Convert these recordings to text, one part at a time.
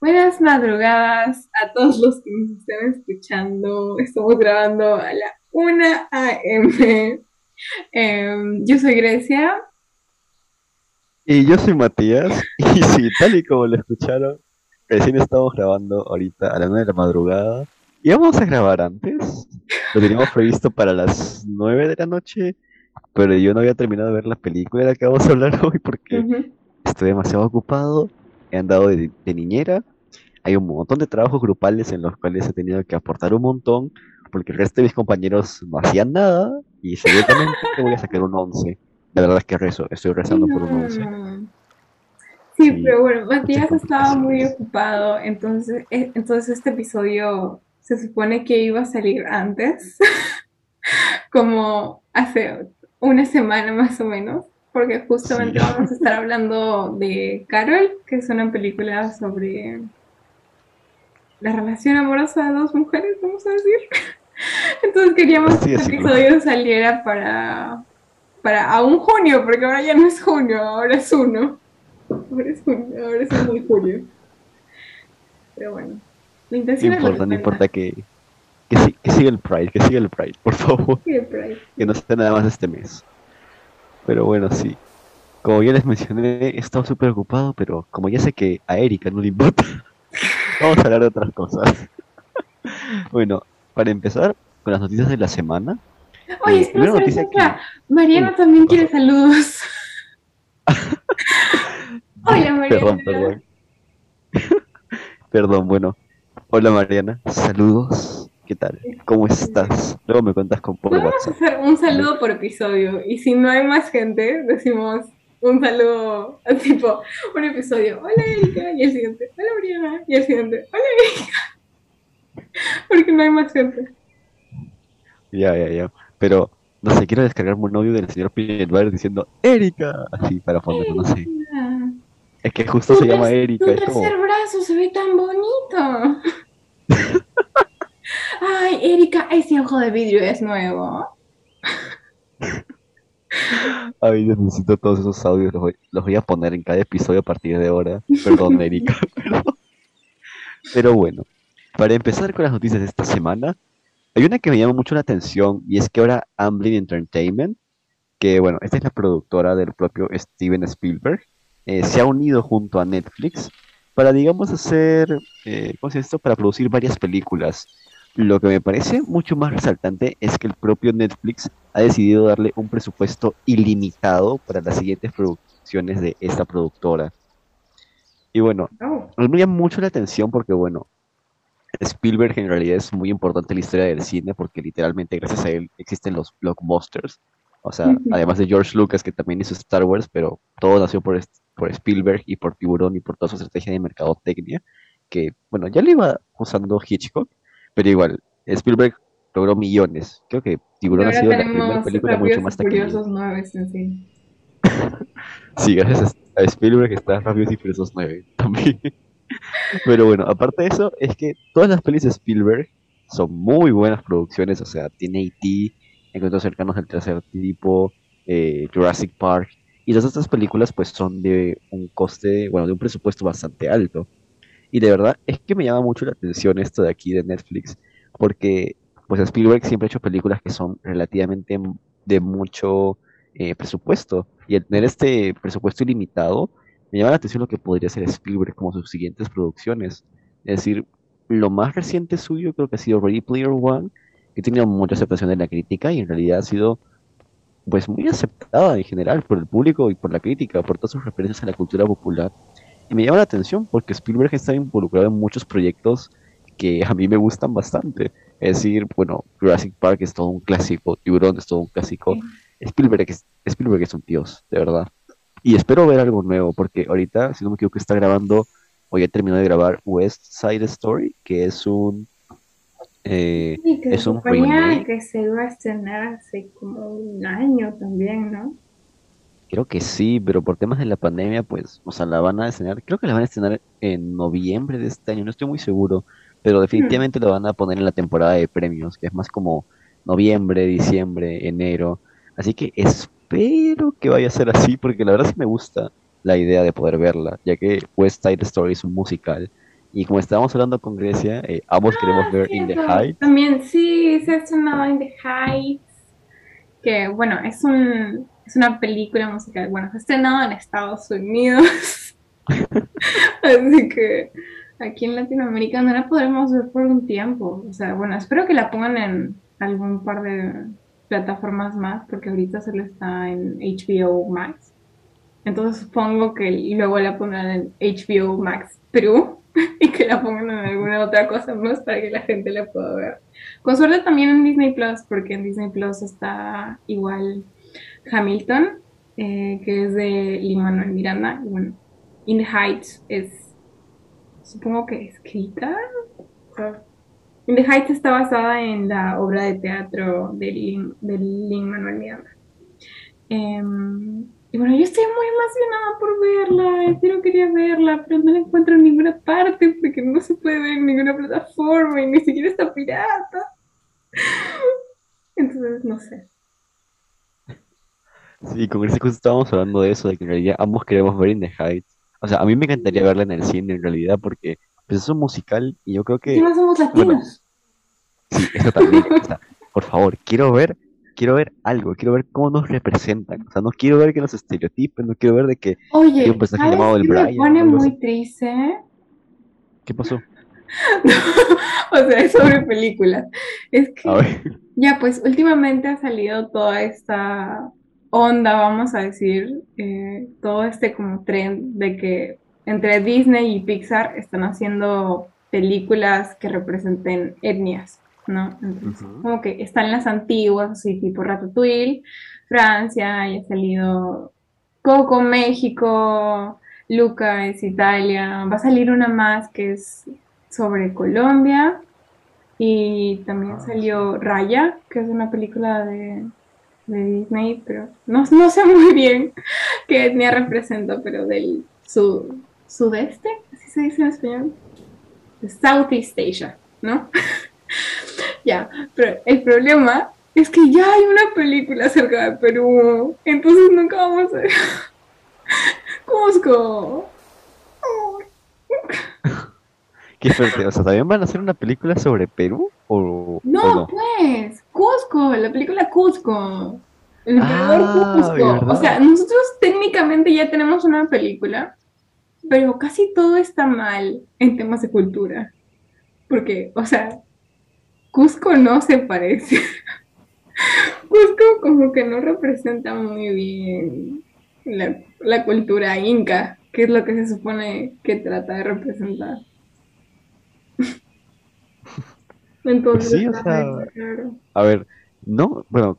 Buenas madrugadas a todos los que nos estén escuchando. Estamos grabando a la 1 a.m. Em, yo soy Grecia. Y yo soy Matías, y sí, tal y como lo escucharon, recién estamos grabando ahorita a las 9 de la madrugada. Y vamos a grabar antes. Lo teníamos previsto para las 9 de la noche, pero yo no había terminado de ver la película de la que vamos a hablar hoy porque estoy demasiado ocupado. He andado de, de niñera. Hay un montón de trabajos grupales en los cuales he tenido que aportar un montón porque el resto de mis compañeros no hacían nada y seguramente voy a sacar un 11. La verdad es que rezo, estoy rezando por un 11. Mm. Sí, Sí, pero bueno, Matías estaba muy ocupado, entonces, eh, entonces este episodio se supone que iba a salir antes, como hace una semana más o menos, porque justamente Sí. vamos a estar hablando de Carol, que es una película sobre la relación amorosa de dos mujeres, vamos a decir. Entonces queríamos que este decirlo. episodio saliera para, para aún junio, porque ahora ya no es junio, ahora es uno. Ahora es junio, ahora es muy julio. Pero bueno, la No intención es importa, no importa que, que, si- que siga el Pride, que siga el Pride, por favor, que no esté nada más este mes. Pero bueno, sí. Como ya les mencioné, he estado súper ocupado, pero como ya sé que a Erika no le importa, vamos a hablar de otras cosas. Bueno, para empezar con las noticias de la semana. Oye, eh, espera, noticia espera. Mariana también ¿qué quiere saludos. Hola, Mariana. Perdón, perdón. Perdón, bueno. Hola Mariana, saludos. ¿Qué tal? ¿Cómo estás? Luego me cuentas con por Podemos WhatsApp. hacer un saludo por episodio y si no hay más gente, decimos un saludo, tipo, un episodio, hola Erika, y el siguiente, hola Mariana, y el siguiente, hola Erika. Porque no hay más gente. Ya, ya, ya. Pero, no sé, quiero descargarme un audio del señor Butter diciendo Erika, así para ponerlo, no sé. Es que justo se llama Erika, Tu como, tercer brazo se ve tan bonito. Ay, Erika, ese ojo de vidrio es nuevo. ay, yo necesito todos esos audios, los voy, los voy a poner en cada episodio a partir de ahora. Perdón, Erika, perdón. Pero bueno, para empezar con las noticias de esta semana, hay una que me llama mucho la atención y es que ahora Amblin Entertainment, que bueno, esta es la productora del propio Steven Spielberg, eh, se ha unido junto a Netflix para, digamos, hacer, eh, ¿cómo se dice esto? Para producir varias películas. Lo que me parece mucho más resaltante es que el propio Netflix ha decidido darle un presupuesto ilimitado para las siguientes producciones de esta productora. Y bueno, me llama mucho la atención porque, bueno, Spielberg en realidad es muy importante en la historia del cine porque literalmente gracias a él existen los blockbusters. O sea, además de George Lucas que también hizo Star Wars, pero todo nació por, por Spielberg y por Tiburón y por toda su estrategia de mercadotecnia, que, bueno, ya lo iba usando Hitchcock, pero igual, Spielberg logró millones. Creo que Tiburón ha sido la primera película mucho más taquillera. Furiosos 9 en sí. Sí, gracias a Spielberg está Rápidos y Furiosos 9 también. Pero bueno, aparte de eso, es que todas las pelis de Spielberg son muy buenas producciones, o sea, tiene E.T., Encuentros cercanos del tercer tipo, eh, Jurassic Park, y las otras películas pues son de un coste, bueno, de un presupuesto bastante alto. Y de verdad es que me llama mucho la atención esto de aquí de Netflix, porque pues Spielberg siempre ha hecho películas que son relativamente de mucho eh, presupuesto. Y al tener este presupuesto ilimitado, me llama la atención lo que podría hacer Spielberg como sus siguientes producciones. Es decir, lo más reciente suyo creo que ha sido Ready Player One, que tenido mucha aceptación de la crítica y en realidad ha sido pues muy aceptada en general por el público y por la crítica, por todas sus referencias a la cultura popular. Y me llama la atención porque Spielberg está involucrado en muchos proyectos que a mí me gustan bastante. Es decir, bueno, Jurassic Park es todo un clásico, Tiburón es todo un clásico. Spielberg es, Spielberg es un dios, de verdad. Y espero ver algo nuevo porque ahorita, si no me equivoco, está grabando o ya terminó de grabar West Side Story, que es un... eh, Sí, que es un que se iba a estrenar hace como un año también, ¿no? Creo que sí, pero por temas de la pandemia, pues, o sea, la van a estrenar, creo que la van a estrenar en noviembre de este año, no estoy muy seguro, pero definitivamente lo van a poner en la temporada de premios, que es más como noviembre, diciembre, enero. Así que espero que vaya a ser así, porque la verdad sí me gusta la idea de poder verla, ya que West Side Story es un musical. Y como estábamos hablando con Grecia, eh, ambos queremos ver In the. Heights. También, sí, se ha estrenado In the Heights, que bueno, es un, es una película musical, bueno, se estrenado en Estados Unidos, así que aquí en Latinoamérica no la podremos ver por un tiempo, o sea, bueno, espero que la pongan en algún par de plataformas más, porque ahorita solo está en HBO Max, entonces supongo que luego la pondrán en HBO Max Perú y que la pongan en alguna otra cosa más para que la gente la pueda ver. Con suerte también en Disney Plus, porque en Disney Plus está igual Hamilton, eh, que es de Lin-Manuel Miranda, y bueno, In the Heights es, supongo que escrita. In the Heights está basada en la obra de teatro de Lin- de Lin-Manuel Miranda. Em, y bueno, yo estoy muy emocionada por verla, yo quería verla, pero no la encuentro en ninguna parte porque no se puede ver en ninguna plataforma y ni siquiera está pirata. Entonces, no sé. Sí, con Grecia justo estábamos hablando de eso, de que en realidad ambos queremos ver In the Heights. O sea, a mí me encantaría verla en el cine en realidad, porque pues, es un musical y yo creo que, Encima somos bueno, latinos. sí, eso también. O sea, por favor, quiero ver, quiero ver algo, quiero ver cómo nos representan. O sea, no quiero ver que nos estereotipen, no quiero ver de que, Oye, hay un personaje ¿sabes llamado el qué me Brian, pone muy triste? ¿qué pasó? O sea, es sobre películas. Es que Ya, pues últimamente ha salido toda esta onda, vamos a decir, eh, todo este como trend de que entre Disney y Pixar están haciendo películas que representen etnias, ¿no? Entonces, como que están las antiguas, así tipo Ratatouille, Francia, y ha salido Coco, México, Luca es Italia, va a salir una más que es sobre Colombia. Y también Ah, salió Raya, que es una película de, de Disney, pero no, no sé muy bien qué etnia representa, pero del su- sudeste, así se dice en español, Southeast Asia, ¿no? ya, pero el problema es que ya hay una película acerca de Perú, entonces nunca vamos a ver Cusco. Qué fuerte. O sea, ¿también van a hacer una película sobre Perú? ¿O, o No, no? pues, Cusco, la película Cusco. El emperador Ah, Cusco. ¿verdad? O sea, nosotros técnicamente ya tenemos una película, pero casi todo está mal en temas de cultura. Porque, o sea, Cusco no se parece. Cusco como que no representa muy bien la, la cultura inca, que es lo que se supone que trata de representar. Entonces, sí, o sea, raro. A ver, no, bueno,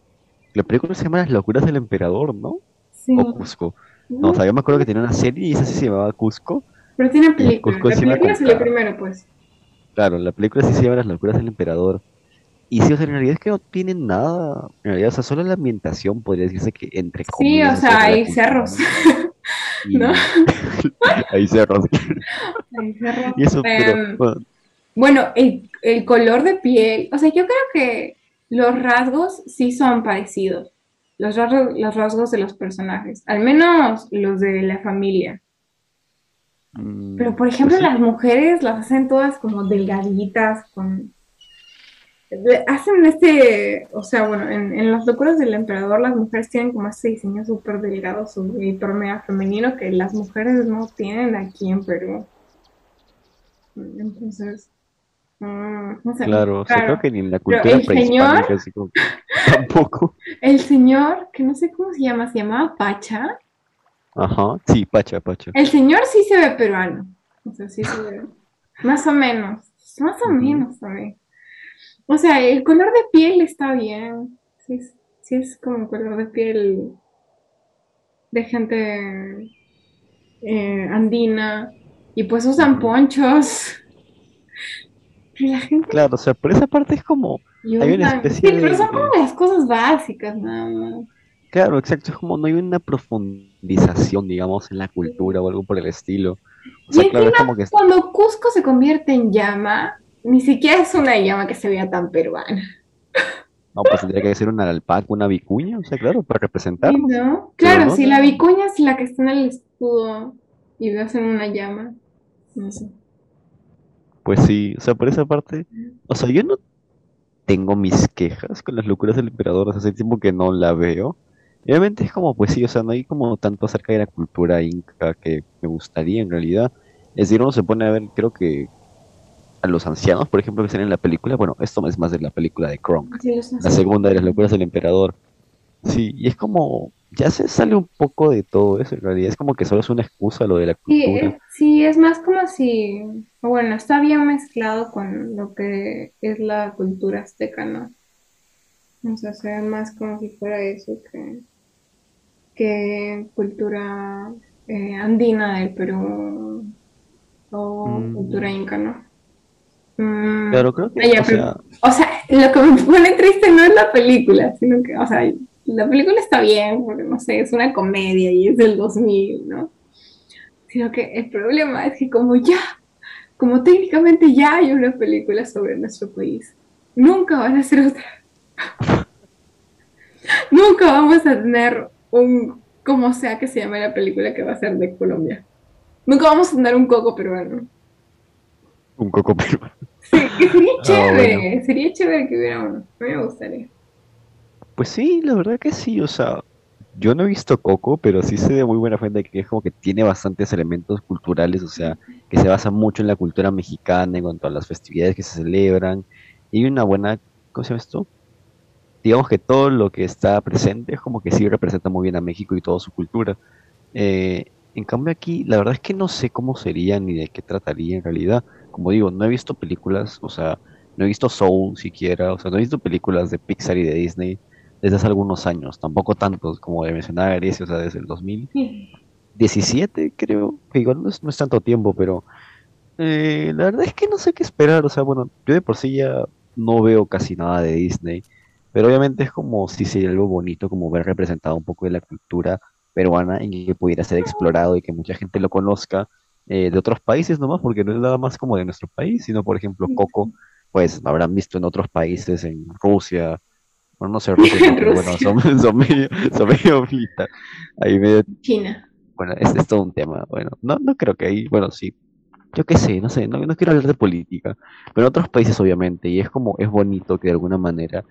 la película se llama Las locuras del emperador, ¿no? Sí. O Cusco. No, o sea, yo me acuerdo que tenía una serie y esa sí se llamaba Cusco. Pero tiene película. Cusco La sí película salió primero, pues. Claro, la película sí se llama Las locuras del emperador. Y sí, o sea, en realidad es que no tienen nada. En realidad, o sea, solo la ambientación podría decirse que entre Sí, comillas. o es sea, hay cerros. ¿no? hay cerros. Hay cerros. Y eso, pero bueno, Bueno, el, el color de piel, o sea, yo creo que los rasgos sí son parecidos, los rasgos, los rasgos de los personajes, al menos los de la familia. mm, Pero, por ejemplo, pues sí. las mujeres las hacen todas como delgaditas, con... Hacen este, o sea, bueno, en, en las locuras del emperador las mujeres tienen como este diseño súper delgado, súper mega femenino que las mujeres no tienen aquí en Perú. Entonces, mm, no sé, Claro, o sea, raro. creo que ni en la cultura el prehispánica, señor- así como que tampoco. El señor, que no sé cómo se llama, se llamaba Pacha. Ajá, sí, Pacha, Pacha. El señor sí se ve peruano. O sea, sí se ve. Más o menos. Más o menos también. O sea, el color de piel está bien. Sí, es- sí es como color de piel de gente eh, andina. Y pues usan ponchos. Pero la gente Claro, o sea, por esa parte es como, Hay una especie Sí, pero de- son como las cosas básicas, nada más. claro, exacto, es como no hay una profundización, digamos, en la cultura o algo por el estilo. O sea, Y claro, es como que Cuando Cusco se convierte en llama, ni siquiera es una llama que se vea tan peruana. No, pues tendría que ser una alpaca, una vicuña, o sea, claro, para Sí, representarnos. ¿no? Claro, no, si no, la vicuña es la que está en el escudo y ves en una llama. No sé. Pues sí, o sea, por esa parte, o sea, yo no tengo mis quejas con las locuras del emperador, o sea, hace tiempo que no la veo. Y obviamente es como, pues sí, o sea, no hay como tanto acerca de la cultura inca que me gustaría en realidad. Es decir, uno se pone a ver, creo que a los ancianos, por ejemplo, que salen en la película, bueno, esto es más de la película de Kronk, Sí, la segunda de las locuras del emperador. Sí, y es como, ya se sale un poco de todo eso en realidad, es como que solo es una excusa lo de la Sí, cultura. es, sí, es más como si, bueno, está bien mezclado con lo que es la cultura azteca, ¿no? O sea, se ve más como si fuera eso que, que cultura eh, andina del Perú o Mm. cultura inca, ¿no? Mm, Claro, creo que, ya, o pero- sea, o sea, lo que me pone triste no es la película, sino que, o sea, la película está bien, porque no sé, es una comedia y es del 2000, ¿no? Sino que el problema es que como ya, como técnicamente ya hay una película sobre nuestro país, nunca van a hacer otra. Nunca vamos a tener un, como sea que se llame la película que va a ser de Colombia. Nunca vamos a tener un coco peruano. un coco peruano. Sí, que sería Ah, chévere, sería chévere que hubiera uno. A mí me gustaría. Pues sí, la verdad que sí, o sea, yo no he visto Coco, pero sí sé de muy buena fuente que es como que tiene bastantes elementos culturales, o sea, que se basa mucho en la cultura mexicana en cuanto a las festividades que se celebran, y una buena, ¿cómo se llama esto? Digamos que todo lo que está presente es como que sí representa muy bien a México y toda su cultura. Eh, en cambio aquí, la verdad es que no sé cómo sería ni de qué trataría en realidad. Como digo, no he visto películas, o sea, no he visto Soul siquiera, o sea, no he visto películas de Pixar y de Disney desde hace algunos años, tampoco tantos como mencionaba Grecia, o sea, desde el 2017 creo, que igual no es, no es tanto tiempo, pero eh, la verdad es que no sé qué esperar, o sea, bueno, yo de por sí ya no veo casi nada de Disney, pero obviamente es como si sería algo bonito, como ver representado un poco de la cultura peruana en que pudiera ser explorado y que mucha gente lo conozca eh, de otros países nomás, porque no es nada más como de nuestro país, sino por ejemplo Coco, pues lo habrán visto en otros países, en Rusia, bueno, no sé, Rusia, porque, bueno, son, son medio, son medio flita, ahí medio China. bueno, es, es todo un tema. Bueno, no, no creo que ahí, bueno, sí. Yo qué sé, no sé, no, no quiero hablar de política, pero en otros países obviamente, y es como, es bonito que de alguna manera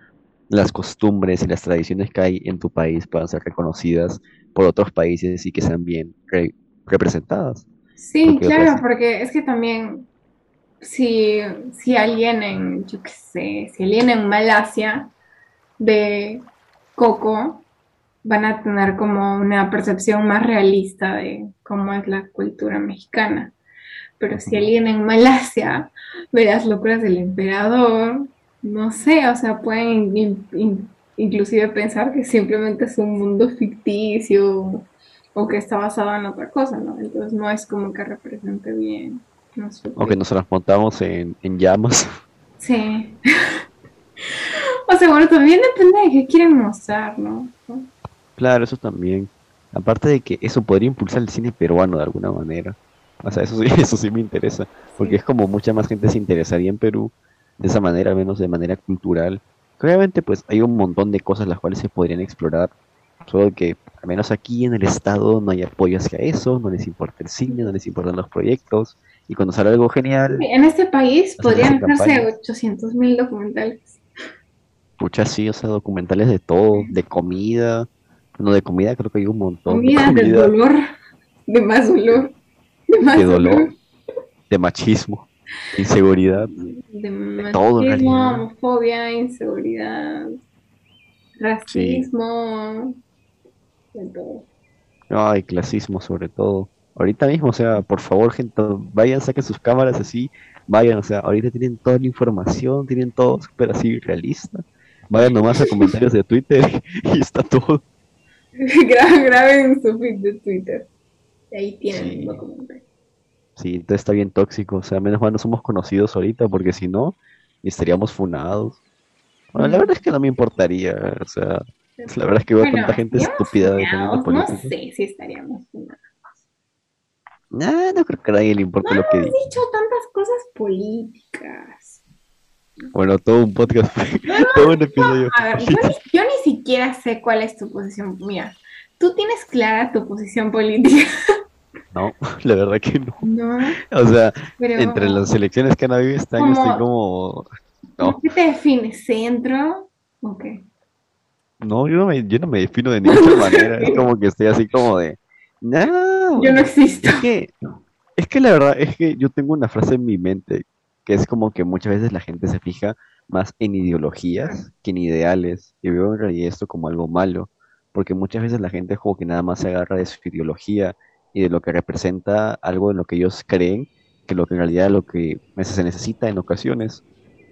las costumbres y las tradiciones que hay en tu país puedan ser reconocidas por otros países y que sean bien re- representadas. Sí, Porque claro, otras- porque es que también si, si alguien en, yo qué sé, si alguien en Malasia ve Coco, van a tener como una percepción más realista de cómo es la cultura mexicana. Pero si alguien en Malasia ve las locuras del emperador, no sé, o sea, pueden in- in- inclusive pensar que simplemente es un mundo ficticio o que está basado en otra cosa, ¿no? Entonces no es como que represente bien O que nos transportamos en, en llamas. Sí. O sea, bueno, también depende de qué quieren mostrar, ¿no? Claro, eso también. Aparte de que eso podría impulsar el cine peruano de alguna manera. O sea, eso sí, eso sí me interesa. Porque es como mucha más gente se interesaría en Perú de esa manera, al menos de manera cultural. Que obviamente, pues hay un montón de cosas las cuales se podrían explorar. Solo que, al menos aquí en el estado, no hay apoyo hacia eso, no les importa el cine, no les importan los proyectos. Y cuando sale algo genial, En este país podrían hacerse campaña. 800 mil documentales. Pucha, sí, o sea, documentales de todo, de comida. No, de comida creo que hay un montón. Comida de comida, dolor, de más dolor, de más de dolor, de machismo, de inseguridad. de todo, en realidad. homofobia, inseguridad, racismo, de todo. Ay, clasismo sobre todo. Ahorita mismo, o sea, por favor, gente, vayan, saquen sus cámaras así, vayan, o sea, ahorita tienen toda la información, tienen todo súper así realista. Vayan nomás a comentarios de Twitter y está todo. Gra- Graben su feed de Twitter. Y ahí tienen Sí. documental. Sí, todo está bien tóxico, o sea, menos mal no somos conocidos ahorita, porque si no, estaríamos funados. Bueno, la verdad es que no me importaría, o sea, la verdad es que veo Bueno, tanta gente estúpida funados, No sé si estaríamos funados. Nah, no creo que a nadie le importe lo que Hemos diga. dicho tantas cosas políticas. Bueno, todo un podcast, todo un episodio. A ver, yo ni, yo ni siquiera sé cuál es tu posición. Mira, tú tienes clara tu posición política, No, la verdad que no. ¿no? O sea, Pero, entre las elecciones que han habido este año estoy como... No, ¿qué te define? ¿Centro? Ok. no, yo no me, yo no me defino de ninguna manera. Es como que estoy así como de... No, Yo no existo. Es que, es que la verdad es que yo tengo una frase en mi mente que es como que muchas veces la gente se fija más en ideologías que en ideales. Y veo en realidad esto como algo malo, porque muchas veces la gente como que nada más se agarra de su ideología y de lo que representa algo en lo que ellos creen, que lo que en realidad lo que a veces se necesita en ocasiones.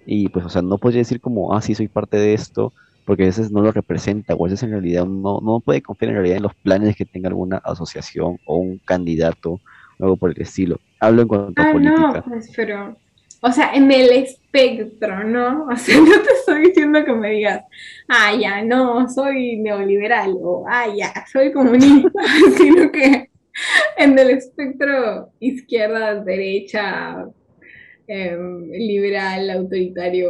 Y pues, o sea, no podría decir como, ah, sí, soy parte de esto, porque a veces no lo representa, o a veces en realidad no, no puede confiar en realidad en los planes que tenga alguna asociación o un candidato, o algo por el estilo. Hablo en cuanto a Ah, no, política. pues, pero, o sea, en el espectro, ¿no? O sea, no te estoy diciendo que me digas, ah, ya, no, soy neoliberal, o ah, ya, soy comunista, sino que en el espectro izquierda, derecha, em, liberal, autoritario,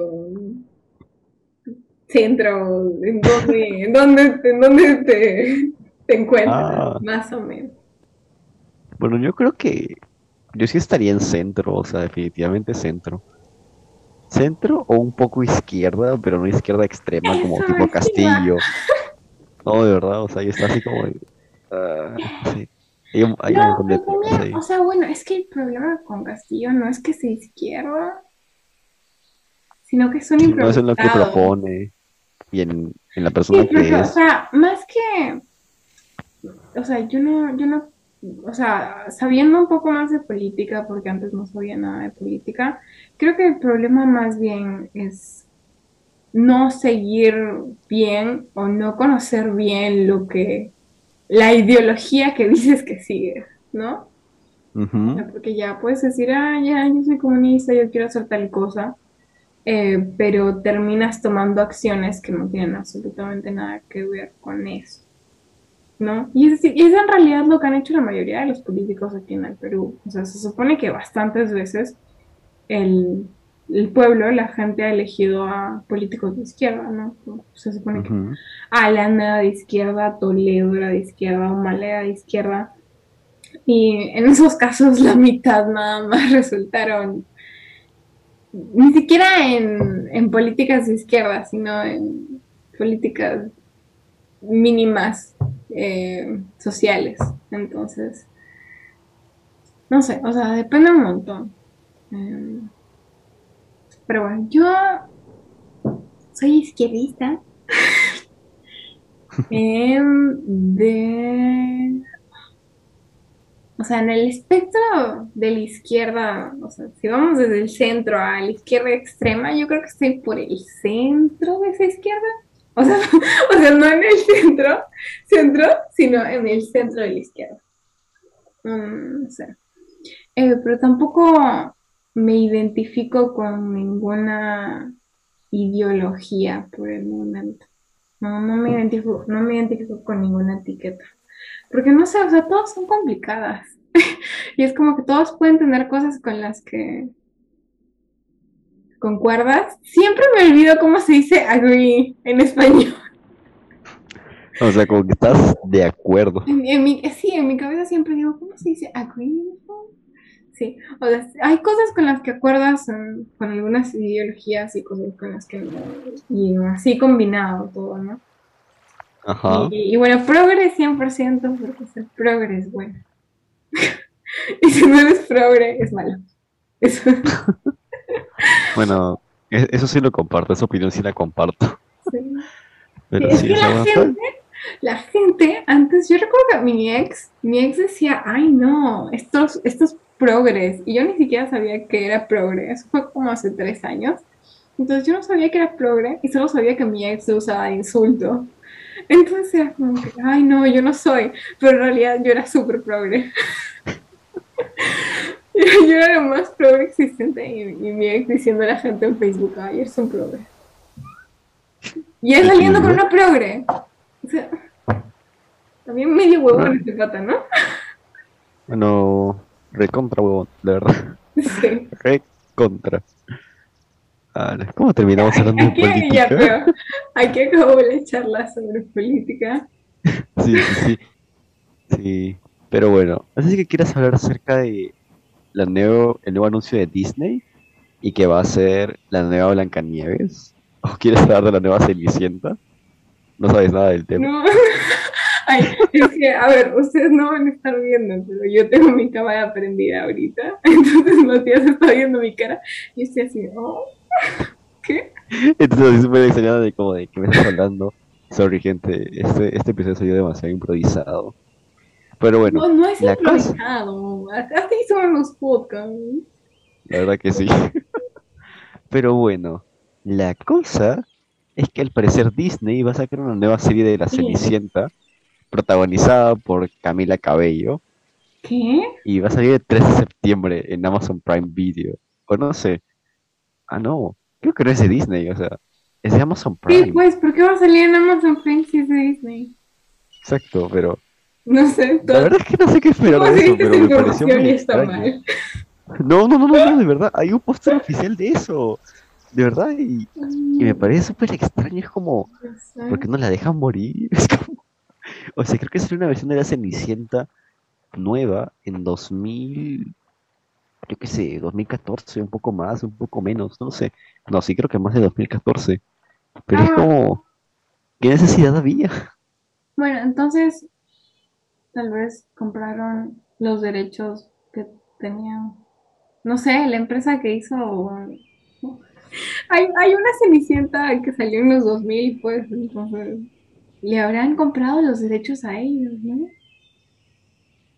centro, ¿en dónde, en dónde, en dónde te, te encuentras? Ah. Más o menos. Bueno, yo creo que yo sí estaría en centro, o sea, definitivamente centro. Centro o un poco izquierda, pero no izquierda extrema como Eso tipo. Castillo. No, de verdad, o sea, yo está así como... ah, sí. Hay un, hay un No, montón de pero también, temas ahí. o sea, bueno, es que el problema con Castillo no es que sea izquierda, sino que es un Sí, no es en lo que propone y en, en la persona Sí, que porque, o es. sea, más que, o sea, yo no, yo no, o sea, sabiendo un poco más de política, porque antes no sabía nada de política, creo que el problema más bien es no seguir bien o no conocer bien lo que, la ideología que dices que sigues, ¿no? Ujú. O sea, Porque ya puedes decir, ah, ya, yo soy comunista, yo quiero hacer tal cosa, eh, pero terminas tomando acciones que no tienen absolutamente nada que ver con eso, ¿no? Y es, y es en realidad lo que han hecho la mayoría de los políticos aquí en el Perú. O sea, se supone que bastantes veces el, el pueblo, la gente ha elegido a políticos de izquierda, ¿no? Se supone que Ujú. Alan era de izquierda, Toledo era de izquierda, Humala era de izquierda. Y en esos casos la mitad nada más resultaron ni siquiera en, en políticas de izquierda, sino en políticas mínimas eh, sociales. Entonces, no sé, o sea, depende un montón. Eh, pero bueno, yo soy izquierdista. Em, de. O sea, en el espectro de la izquierda, o sea, si vamos desde el centro a la izquierda extrema, yo creo que estoy por el centro de esa izquierda. O sea, o sea, no en el centro, centro, sino en el centro de la izquierda. Mm, no sé. Eh, pero tampoco me identifico con ninguna ideología por el momento. No, no me identifico, no me identifico con ninguna etiqueta. Porque no sé, o sea, todas son complicadas. Y es como que todos pueden tener cosas con las que concuerdas. Siempre me olvido cómo se dice agree en español. O sea, como que estás de acuerdo. En, en mi, sí, en mi cabeza siempre digo, ¿cómo se dice agree? Sí, o sea, hay cosas con las que acuerdas con algunas ideologías y cosas con las que no. Y así combinado todo, ¿no? Ajá. Y, y bueno, progre 100% porque ser progre es bueno. y si no eres progre, es malo. Eso, Bueno, e- eso sí lo comparto, esa opinión sí la comparto. sí. Pero es sí, que la gente, la gente, antes, yo recuerdo que mi ex, mi ex decía, ay no, estos, estos progres, y yo ni siquiera sabía que era progre, eso fue como hace tres años. Entonces yo no sabía que era progre y solo sabía que mi ex se usaba de insulto. Entonces era como que, ay no, yo no soy, pero en realidad yo era súper progre. yo, yo era lo más progre existente y, y mi ex diciendo a la gente en Facebook, ay, eres un progre. Y él saliendo con una progre. O sea, también medio huevo en este pata, ¿no? bueno, recontra huevón, de verdad. Sí. Recontra. ¿Cómo terminamos hablando de Aquí, ya, política? pero aquí acabó la charla sobre política. Sí, sí, sí. Sí, pero bueno, si que quieras hablar acerca de la nuevo, el nuevo anuncio de Disney y que va a ser la nueva Blancanieves. ¿O quieres hablar de la nueva Cenicienta? No sabes nada del tema. No. Ay, es que, a ver, ustedes no van a estar viendo, pero yo tengo mi cámara prendida ahorita. Entonces Matías está viendo mi cara y estoy así, oh, ¿qué? Entonces así súper extrañada de como de que me estás hablando. Sorry, gente, este, este episodio salió demasiado improvisado. Pero bueno, No, no es la cosa- improvisado. Así son los podcasts. la verdad que sí. Pero bueno, la cosa es que al parecer Disney va a sacar una nueva serie de La Sí. Cenicienta, protagonizada por Camila Cabello, ¿Qué? y va a salir el 3 de septiembre en Amazon Prime Video. O no sé. Ah, no. Creo que no es de Disney, o sea, es de Amazon Sí, Prime. pues, ¿por qué va a salir en Amazon Prime si es de Disney? Exacto, pero No sé, la verdad es que no sé qué esperar ¿Cómo de eso, pero me pareció información muy y está extraño. mal? No, no, no, no, no, de verdad, hay un póster oficial de eso. De verdad, y, y me parece súper extraño, es como. ¿por qué no la dejan morir? Es como, o sea, creo que sería una versión de la Cenicienta nueva en 2000, yo qué sé, 2014, un poco más, un poco menos, no sé. No, sí creo que más de 2014. Pero es Ah. como, ¿qué necesidad había? Bueno, entonces, tal vez compraron los derechos que tenían. No sé, la empresa que hizo. Hay, hay una Cenicienta que salió en los 2000, pues, entonces. Le habrán comprado los derechos a ellos, ¿no?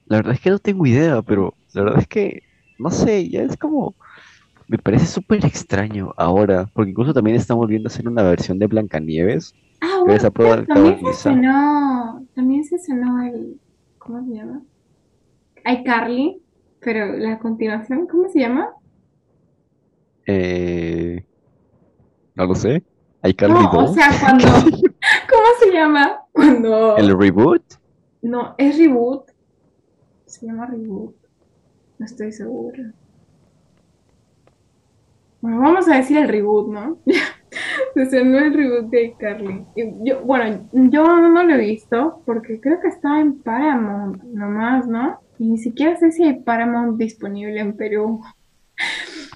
La verdad es que no tengo idea, pero la verdad es que, no sé, ya es como, me parece súper extraño ahora, porque incluso también están volviendo a hacer una versión de Blancanieves. Ah, bueno, también se estrenó. También se estrenó el. ¿Cómo se llama? iCarly, pero la continuación, ¿cómo se llama? Eh, no lo sé. iCarly No, o 2. sea, cuando. ¿Cómo se llama? Cuando. El reboot. No, es reboot. Se llama reboot. No estoy segura. Bueno, vamos a decir el reboot, ¿no? Estrenó el reboot de Carly. Yo, bueno, yo no lo he visto porque creo que está en Paramount nomás, ¿no? Y ni siquiera sé si hay Paramount disponible en Perú.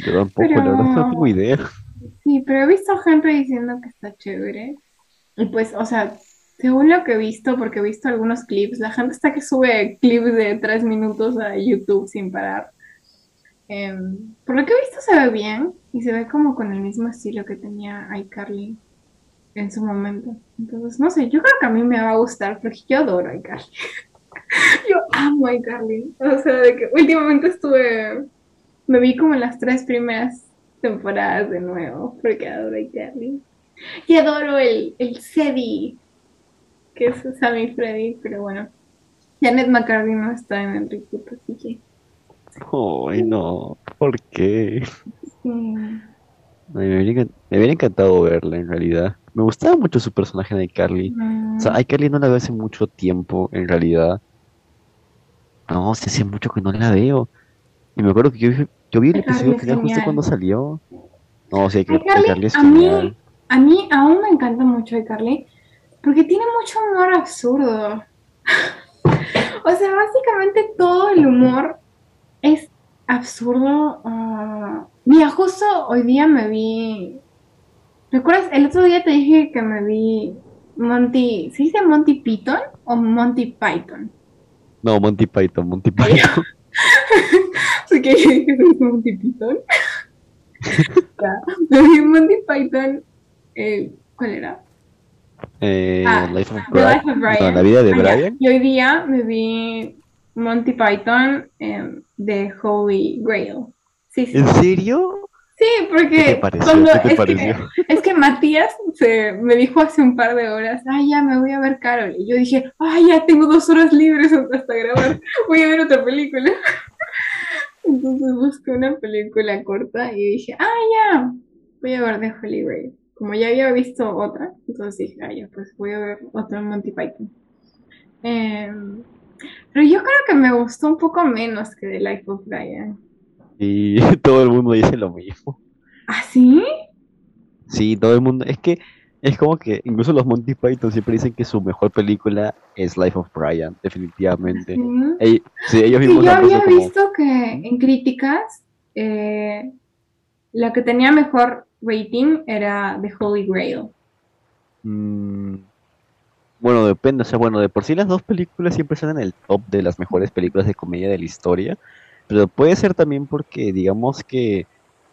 Yo tampoco, la verdad no tengo Pero- idea. Sí, pero he visto gente diciendo que está chévere. Y pues, o sea, según lo que he visto, porque he visto algunos clips, la gente está que sube clips de tres minutos a YouTube sin parar. Em, por lo que he visto se ve bien y se ve como con el mismo estilo que tenía iCarly en su momento. Entonces, no sé, yo creo que a mí me va a gustar porque yo adoro iCarly. Yo amo iCarly. O sea, de que últimamente estuve, me vi como las tres primeras temporadas de nuevo porque adoro iCarly. Y adoro el, el Cedi, que es Sammy Freddy, pero bueno. Janet McCarthy no está en el reboot, así que... Ay, no. ¿Por qué? me, hubiera, me hubiera encantado verla en realidad. Me gustaba mucho su personaje en iCarly. Mm, O sea, iCarly no la veo hace mucho tiempo, en realidad. No, se hace mucho que no la veo. Y me acuerdo que yo, vi- yo vi el episodio final justo cuando salió. No, sí, iCarly, iCarly, iCarly es a mí- genial. A mí aún me encanta mucho iCarly porque tiene mucho humor absurdo. O sea, básicamente todo el humor es absurdo. ah. Mira, justo hoy día me vi. ¿Recuerdas? El otro día te dije que me vi Monty. ¿Se dice Monty Python o Monty Python? No, Monty Python, Monty Python. Así que es Monty Python. Me vi Monty Python. eh, ¿Cuál era? Eh, Ah, Life of Brian. Life of Brian. No, la vida de Ah. Brian. Y hoy día me vi Monty Python em, de Holy Grail. Sí, sí. ¿En serio? Sí, ¿Qué porque te pareció? cuando- ¿Qué te es, que, es que Matías se, me dijo hace un par de horas, ay, ya me voy a ver Carol. Y yo dije, ay, ya tengo dos horas libres hasta grabar, voy a ver otra película. Entonces busqué una película corta y dije, ah, ya, voy a ver The Holy Grail. Como ya había visto otra, entonces dije, ah, ya, pues voy a ver otra Monty Python. Em, pero yo creo que me gustó un poco menos que The Life of Brian. Y todo el mundo dice lo mismo. ¿Ah, sí? Sí, todo el mundo. Es que es como que incluso los Monty Python siempre dicen que su mejor película es Life of Brian, definitivamente. Sí, ellos Sí, mismos yo había como- visto que en críticas eh, la que tenía mejor rating era The Holy Grail. Mm, bueno, depende, o sea, bueno, de por sí las dos películas siempre están en el top de las mejores películas de comedia de la historia, pero puede ser también porque digamos que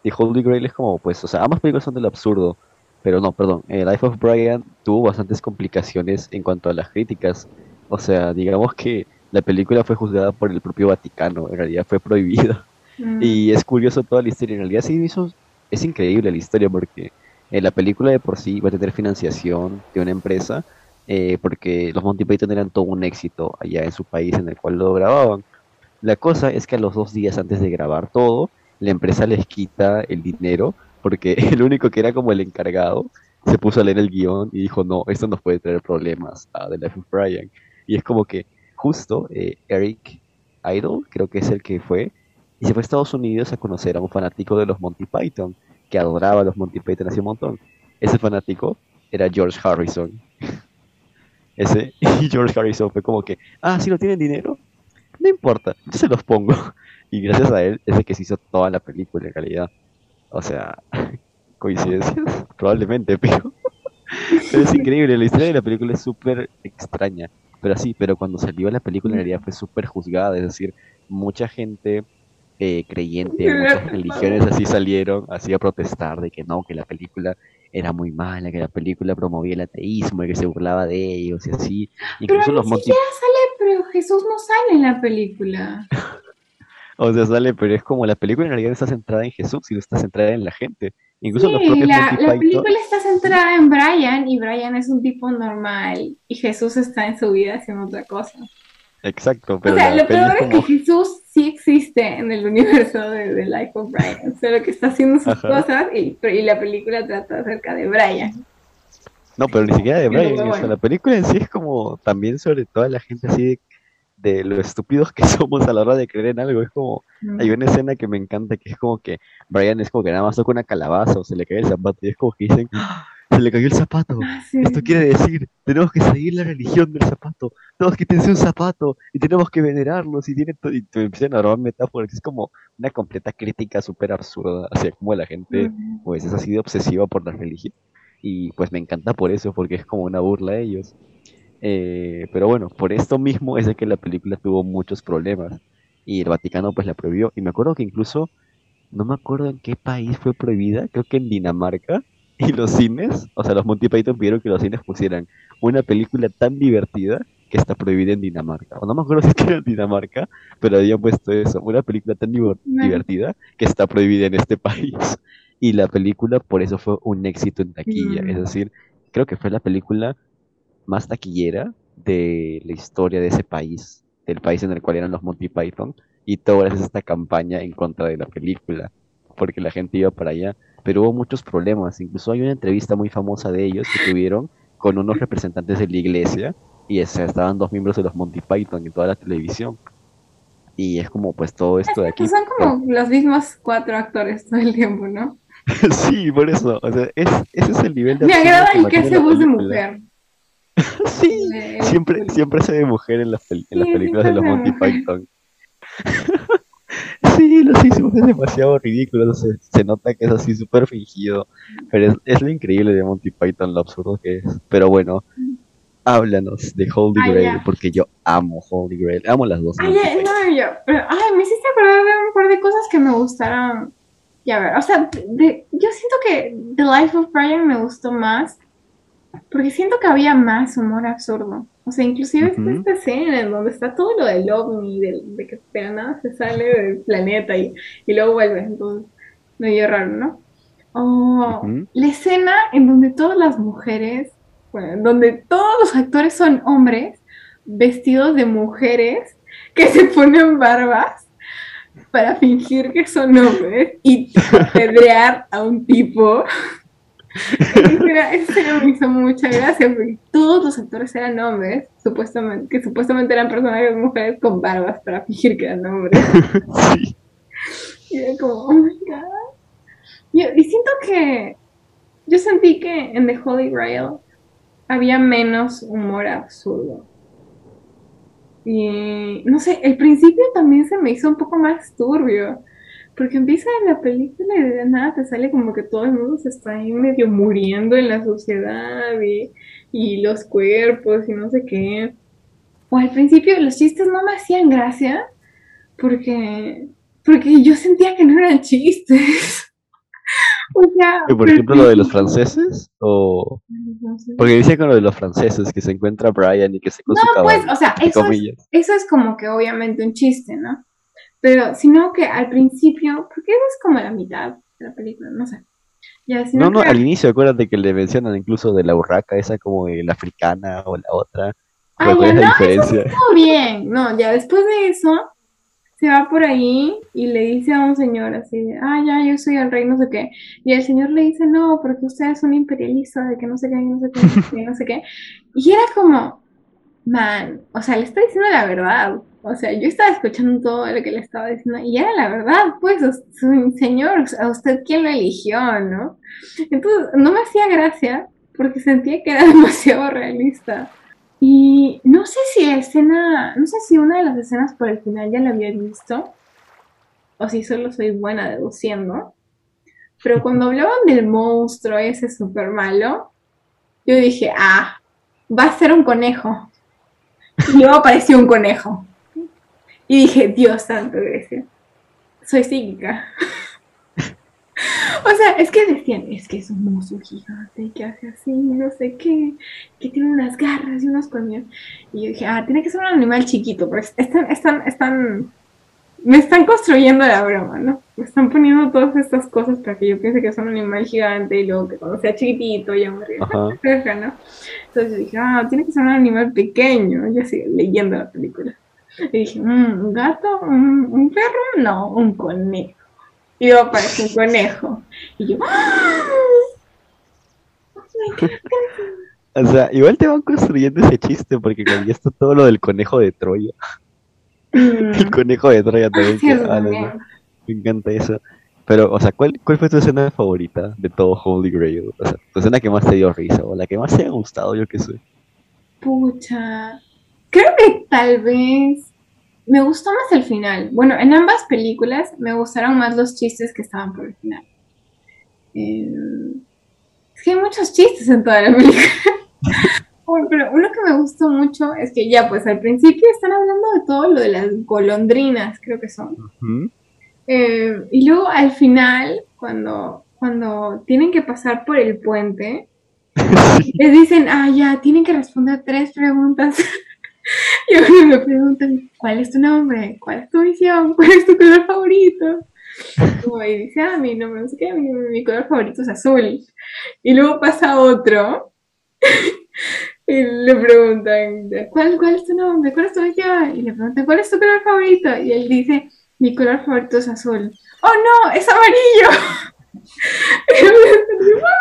The Holy Grail es como, pues, o sea, ambas películas son del absurdo, pero no, perdón, eh, Life of Brian tuvo bastantes complicaciones en cuanto a las críticas, o sea, digamos que la película fue juzgada por el propio Vaticano, en realidad fue prohibida. Mm. Y es curioso toda la historia. En realidad sí hizo, es increíble la historia porque eh, la película de por sí va a tener financiación de una empresa eh, porque los Monty Python eran todo un éxito allá en su país en el cual lo grababan. La cosa es que a los dos días antes de grabar todo, la empresa les quita el dinero porque el único que era como el encargado se puso a leer el guion y dijo, no, esto nos puede traer problemas a The Life of Brian. Y es como que justo eh, Eric Idle, creo que es el que fue, y se fue a Estados Unidos a conocer a un fanático de los Monty Python, que adoraba a los Monty Python hace un montón. Ese fanático era George Harrison. Ese, y George Harrison fue como que, ah, si no tienen dinero, no importa, yo se los pongo. Y gracias a él es el que se hizo toda la película en realidad. O sea, coincidencias, probablemente, pero, pero es increíble. La historia de la película es súper extraña. Pero sí, pero cuando salió la película en realidad fue súper juzgada. Es decir, mucha gente eh, creyente, muchas religiones así salieron, así a protestar de que no, que la película era muy mala, que la película promovía el ateísmo y que se burlaba de ellos y así. Pero Incluso ni los Monty siquiera sale, pero Jesús no sale en la película. O sea, sale, pero es como la película en realidad no está centrada en Jesús, sino está centrada en la gente. Incluso los propios la, Monty la Python- película está centrada en Brian y Brian es un tipo normal y Jesús está en su vida haciendo otra cosa. Exacto, pero o sea, lo peor es que. Jesús sí existe en el universo de, de Life of Brian, solo que está haciendo sus Ajá. cosas y, y la película trata acerca de Brian. No, pero ni siquiera de Brian, o sea, la película en sí es como también sobre toda la gente así de, de lo estúpidos que somos a la hora de creer en algo. Es como, hay una escena que me encanta que es como que Brian es como que nada más toca una calabaza o se le cae el zapato y es como que dicen, "¡Ah! Se le cayó el zapato. Ah, sí. Esto quiere decir, tenemos que seguir la religión del zapato. Todos quítense un zapato y tenemos que venerarlos y tienen y te empiezan a robar metáforas. Es como una completa crítica súper absurda hacia cómo la gente pues es así de obsesiva por la religión. Y pues me encanta por eso, porque es como una burla a ellos. Eh, pero bueno, por esto mismo es de que la película tuvo muchos problemas. Y el Vaticano pues la prohibió. Y me acuerdo que incluso, no me acuerdo en qué país fue prohibida, creo que en Dinamarca. Y los cines, o sea, los Monty Python pidieron que los cines pusieran una película tan divertida que está prohibida en Dinamarca. O no me acuerdo si es que era en Dinamarca, pero habían puesto eso, una película tan divertida que está prohibida en este país. Y la película por eso fue un éxito en taquilla. Mm. Es decir, creo que fue la película más taquillera de la historia de ese país, del país en el cual eran los Monty Python. Y todo gracias a esta campaña en contra de la película, porque la gente iba para allá. Pero hubo muchos problemas. Incluso hay una entrevista muy famosa de ellos que tuvieron con unos representantes de la iglesia. Y estaban dos miembros de los Monty Python en toda la televisión. Y es como pues todo esto de aquí. Son como los mismos cuatro actores todo el tiempo, ¿no? Sí, por eso. O sea, es, ese es el nivel de Me agrada el que hace voz de mujer. Sí, De- siempre, siempre se ve mujer en las, pel- en las películas de los Monty. Python. Sí, los hicimos es demasiado ridículo, se, se nota que es así súper fingido, pero es, es lo increíble de Monty Python, lo absurdo que es. Pero bueno, háblanos de Holy Ah, Grail, porque yo amo Holy Grail, amo las dos. Ay, Python. no, yo, pero, ay, me hiciste acordar de un par de cosas que me gustaron. Ya ver, o sea, de- yo siento que The Life of Brian me gustó más porque siento que había más humor absurdo. O sea, inclusive está esta escena en donde está todo lo del ovni, del- de, que de nada se sale del planeta y, y luego vuelve. Entonces, medio raro, ¿no? O Ujú. la escena en donde todas las mujeres, bueno, en donde todos los actores son hombres vestidos de mujeres que se ponen barbas para fingir que son hombres y apedrear a un tipo. Escena me hizo mucha gracia porque todos los actores eran hombres, supuestamente, que supuestamente eran personajes mujeres con barbas para fingir que eran hombres. Sí. Y era como, oh my god. Y, y siento que yo sentí que en The Holy Grail había menos humor absurdo. Y no sé, el principio también se me hizo un poco más turbio. Porque empieza la película y de nada te sale como que todo el mundo se está ahí medio muriendo en la sociedad y, y los cuerpos y no sé qué. O al principio los chistes no me hacían gracia porque, porque yo sentía que no eran chistes. o sea, Y por ejemplo, lo de los franceses, o. Porque dice con lo de los franceses, que se encuentra Brian y que se con su No, pues, caballo, o sea, eso es, eso es como que obviamente un chiste, ¿no? Pero sino que al principio, porque eso es como la mitad de la película, no sé. Ya, No, no, que- al inicio, acuérdate que le mencionan incluso de la urraca, esa como eh, la africana o la otra. Ah, Pero ¿Cuál ya, no, diferencia? Todo bien, no, ya después de eso se va por ahí y le dice a un señor así, de, ah, ya, yo soy el rey, no sé qué. Y el señor le dice, no, porque usted es un imperialista de que no sé qué, no sé qué, no sé qué. Y era como, man, o sea, le está diciendo la verdad. O sea, yo estaba escuchando todo lo que le estaba diciendo y era la verdad, pues, señor, a usted quién lo eligió, ¿no? Entonces, no me hacía gracia porque sentía que era demasiado realista. Y no sé si escena, no sé si una de las escenas por el final ya la había visto, o si solo soy buena deduciendo, pero cuando hablaban del monstruo ese súper malo, yo dije, ah, va a ser un conejo. Y luego apareció un conejo. Y dije, Dios santo, Grecia, soy psíquica. O sea, es que decían, es que es un monstruo gigante que hace así, no sé qué, que tiene unas garras y unos colmillos. Y yo dije, ah, tiene que ser un animal chiquito, porque están, están, están, me están construyendo la broma, ¿no? Me están poniendo todas estas cosas para que yo piense que es un animal gigante y luego que cuando sea chiquitito ya me. Ajá. ¿no? Entonces yo dije, ah, tiene que ser un animal pequeño. Yo así leyendo la película. Y dije, "Mm, un gato, un, un perro, no, un conejo. Y luego aparece un conejo. Y yo, ¡ah! O sea, igual te van construyendo ese chiste, porque ya está todo lo del conejo de Troya. El conejo de Troya también. que, cierto, ah, no, me encanta eso. Pero, o sea, ¿cuál, ¿cuál fue tu escena favorita de todo Holy Grail? O sea, tu escena que más te dio risa, o la que más te ha gustado, yo qué sé. Pucha. Creo que tal vez me gustó más el final. Bueno, en ambas películas me gustaron más los chistes que estaban por el final. Eh, es que hay muchos chistes en toda la película. Pero uno que me gustó mucho es que ya, pues al principio están hablando de todo lo de las golondrinas, creo que son. Ujú. Eh, y luego al final, cuando, cuando tienen que pasar por el puente, les dicen, ah, ya, tienen que responder tres preguntas. Y mí me preguntan, ¿cuál es tu nombre? ¿Cuál es tu misión? ¿Cuál es tu color favorito? Y dice, ah, mi nombre, no sé qué, mi, mi color favorito es azul. Y luego pasa otro y le preguntan, ¿cuál, ¿cuál es tu nombre? ¿Cuál es tu misión? Y le preguntan, ¿cuál es tu color favorito? Y él dice, mi color favorito es azul. ¡Oh, no! ¡Es amarillo!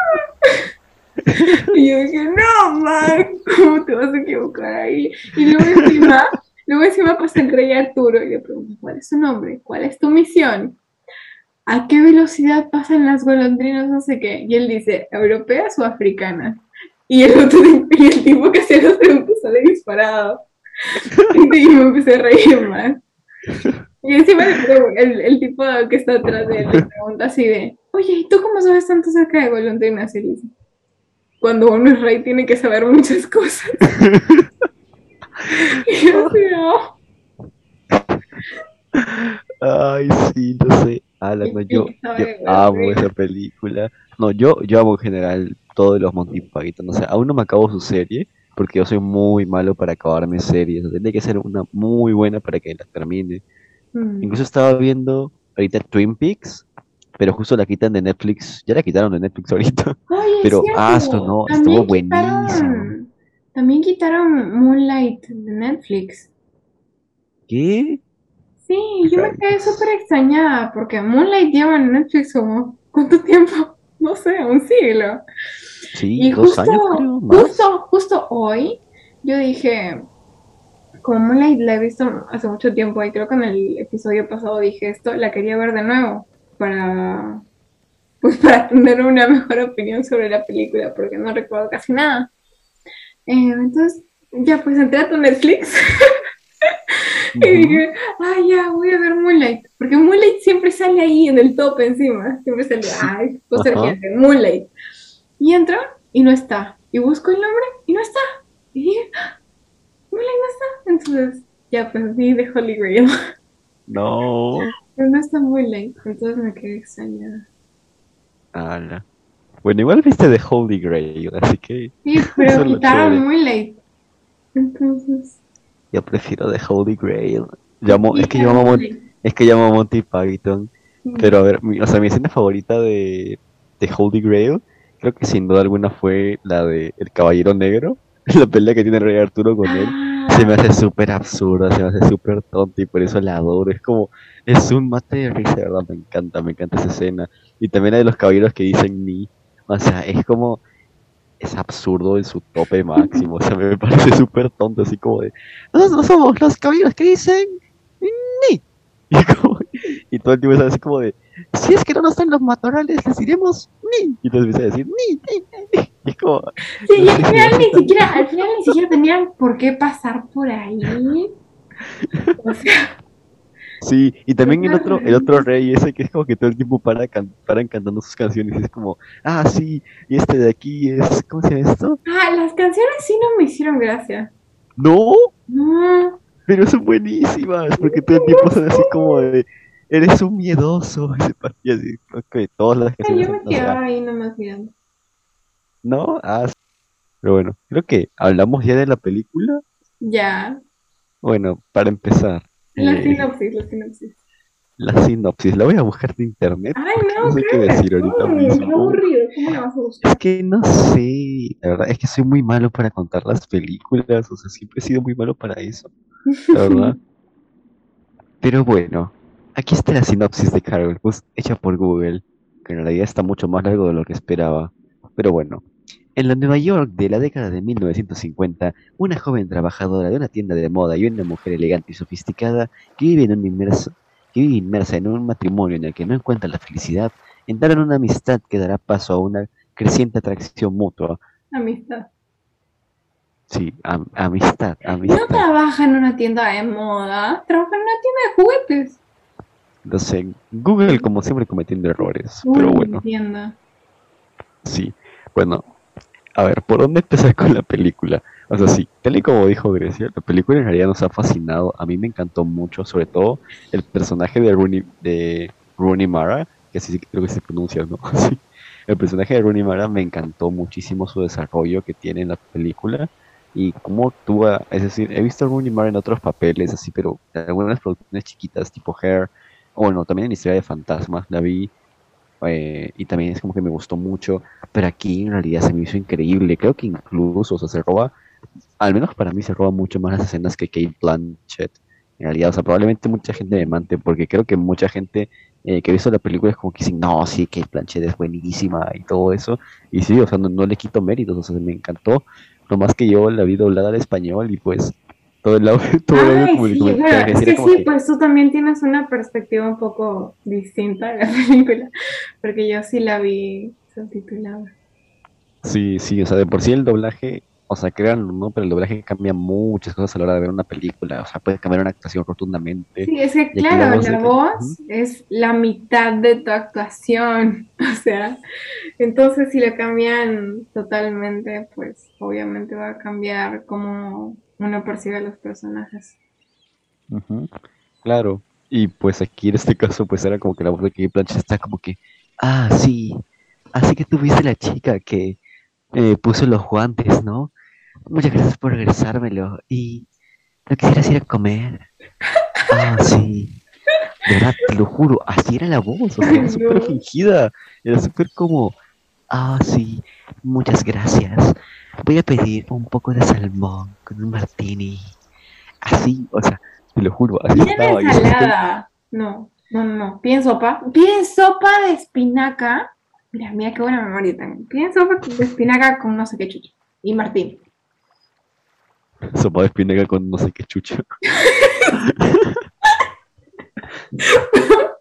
Y yo dije, no, man, ¿cómo te vas a equivocar ahí? Y luego encima, luego encima pasa el rey Arturo y le pregunto, ¿cuál es tu nombre? ¿Cuál es tu misión? ¿A qué velocidad pasan las golondrinas? No sé qué. Y él dice, ¿europeas o africanas? Y el otro, y el tipo que hacía las preguntas sale disparado. Y me empecé a reír más. Y encima el, el tipo que está atrás de él le pregunta así de, oye, ¿y tú cómo sabes tanto acerca de golondrinas? Y él dice, cuando uno es rey tiene que saber muchas cosas. y yo así, "Oh". Ay, sí, no sé. Ala, no, yo, amo esa película. No, yo, yo amo en general todos los Monty Python. O sea, aún no me acabo su serie, porque yo soy muy malo para acabarme series. O sea, tiene que ser una muy buena para que la termine. Mm. Incluso estaba viendo ahorita Twin Peaks, pero justo la quitan de Netflix. Ya la quitaron de Netflix ahorita. Oye, Pero, ah, no, estuvo buenísimo. quitaron- También quitaron Moonlight de Netflix. ¿Qué? Sí, yo me quedé súper extrañada porque Moonlight lleva en Netflix como, ¿cuánto tiempo? No sé, un siglo. Sí, Y dos justo, años creo, más. justo, justo hoy, yo dije, como Moonlight la he visto hace mucho tiempo y creo que en el episodio pasado dije esto, la quería ver de nuevo para, pues para tener una mejor opinión sobre la película, porque no recuerdo casi nada. Eh, entonces, ya pues entré a tu Netflix y dije, ah, ya, voy a ver Moonlight, porque Moonlight siempre sale ahí en el top encima, siempre sale, ay, cosa Ajá. urgente, Moonlight. Y entro y no está, y busco el nombre y no está, y dije, "Ah, no está, entonces, ya pues vi de Holy Grail, No. pero no está Moonlight, entonces me quedé extrañada. Ala. Bueno, igual viste de Holy Grail, así que Sí, pero quitaron chévere. Moonlight. Entonces. yo prefiero de Holy Grail. Llamo, es que yo quitaron amo, Mon- Moonlight. es que llamo a Monty Python. Pero a ver, mi, o sea, mi escena favorita de, de Holy Grail, creo que sin duda alguna fue la de El Caballero Negro, la pelea que tiene Rey Arturo con él. Se me hace súper absurda, se me hace súper tonta y por eso la adoro. Es como, es un mate de risa, verdad, me encanta, me encanta esa escena. Y también la de los caballeros que dicen ni, o sea, es como, es absurdo en su tope máximo, o sea, me parece súper tonto, así como de, nosotros no somos los caballeros que dicen ni. Y, como- y todo el tiempo es así como de, si es que no nos están los matorrales, les diremos ni. Y entonces empieza a decir ni, ni, ni. Y es como, Sí, y al final ni siquiera, al final ni siquiera tenían por qué pasar por ahí. O sea, Sí, y también el otro, el otro rey ese que es como que todo el tiempo para can- paran cantando sus canciones y es como, ah, sí, y este de aquí es, ¿cómo se llama esto? ah, las canciones sí no me hicieron gracia. No, No, pero son buenísimas, porque todo el tiempo son así como de, eres un miedoso, y así, ok, todas las canciones yo me son, o sea, quedaba ahí nomás mirando. no, ah, sí. pero bueno, creo que hablamos ya de la película, Ya, bueno, para empezar, la eh, sinopsis, la sinopsis. la sinopsis, la voy a buscar de internet, Ay, no, no sé qué decir ahorita Ay, qué aburrido, ¿cómo le vas a gustar? Es que no sé, la verdad, es que soy muy malo para contar las películas, o sea, siempre he sido muy malo para eso, la verdad. Pero bueno, aquí está la sinopsis de Carol, pues hecha por Google, que en realidad está mucho más largo de lo que esperaba. Pero bueno, en la Nueva York de la década de 1950, una joven trabajadora de una tienda de moda y una mujer elegante y sofisticada que vive, en un inmerso, que vive inmersa en un matrimonio en el que no encuentra la felicidad, entablan una amistad que dará paso a una creciente atracción mutua. Amistad. Sí, am- amistad, No amistad. trabaja en una tienda de moda, trabaja en una tienda de juguetes. No sé, Google como siempre cometiendo errores, Uy, pero bueno. Sí, bueno, a ver, ¿por dónde empezar con la película? O sea, sí, tal y como dijo Grecia, la película en realidad nos ha fascinado. A mí me encantó mucho, sobre todo el personaje de Rooney, de Rooney Mara, que así creo que se pronuncia, ¿no? Sí. El personaje de Rooney Mara me encantó muchísimo su desarrollo que tiene en la película y cómo actúa. Es decir, he visto a Rooney Mara en otros papeles, así, pero en algunas producciones chiquitas, tipo Hair, bueno, también en Historia de Fantasmas, la vi eh, y también es como que me gustó mucho, pero aquí en realidad se me hizo increíble. Creo que incluso, o sea, se roba, al menos para mí se roba mucho más las escenas que Kate Blanchett. En realidad, o sea, probablemente mucha gente me mante, porque creo que mucha gente eh, que ha visto la película es como que dicen, no, sí, Kate Blanchett es buenísima y todo eso. Y sí, o sea, no, no le quito méritos, o sea, me encantó. Lo más que yo la vi doblada al español y pues todo el audio, todo el como el sí, es que como sí, que- pues tú también tienes una perspectiva un poco distinta de la película, porque yo sí la vi subtitulada. Sí, sí, o sea, de por sí el doblaje, o sea, créanlo, ¿no? Pero el doblaje cambia muchas cosas a la hora de ver una película, o sea, puede cambiar una actuación rotundamente. Sí, es que claro, la que- voz es la mitad de tu actuación, o sea, entonces si la cambian totalmente, pues obviamente va a cambiar cómo uno percibe a los personajes. Claro, y pues aquí en este caso, pues era como que la voz de Kate Blanchett está como que, ah, sí, así que tú viste la chica que eh, puso los guantes, ¿no? Muchas gracias por regresármelo, y ¿no quisieras ir a comer? Ah, sí, de verdad, te lo juro, así era la voz, o sea, era Ay, súper no. fingida, era súper como, ah, sí, muchas gracias, voy a pedir un poco de salmón con un martini, así, o sea, te lo juro, así estaba, estoy- ensalada. No, no, no. Piden sopa. Piden sopa de espinaca. Mira, mira qué buena memoria tengo. Piden sopa de espinaca con no sé qué chucha. Y Martín. Sopa de espinaca con no sé qué chucha.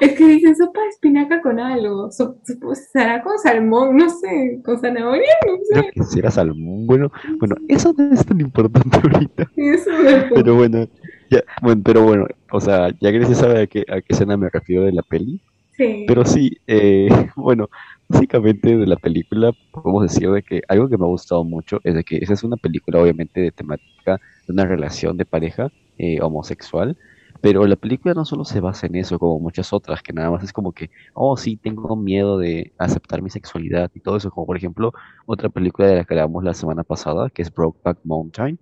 Es que dicen sopa de espinaca con algo. So- so- ¿Será con salmón? No sé. ¿Con zanahoria? No sé. que si era salmón. Bueno, bueno, eso no es tan importante ahorita. Eso no Pero bueno, ya, bueno, pero bueno, o sea, ya Grecia sabe a qué, a qué escena me refiero de la peli. Sí. Pero sí, eh, bueno, básicamente de la película podemos decir de que algo que me ha gustado mucho es de que esa es una película obviamente de temática de una relación de pareja eh, homosexual, pero la película no solo se basa en eso como muchas otras, que nada más es como que, oh sí, tengo miedo de aceptar mi sexualidad y todo eso, como por ejemplo otra película de la que hablamos la semana pasada, que es Brokeback Mountain,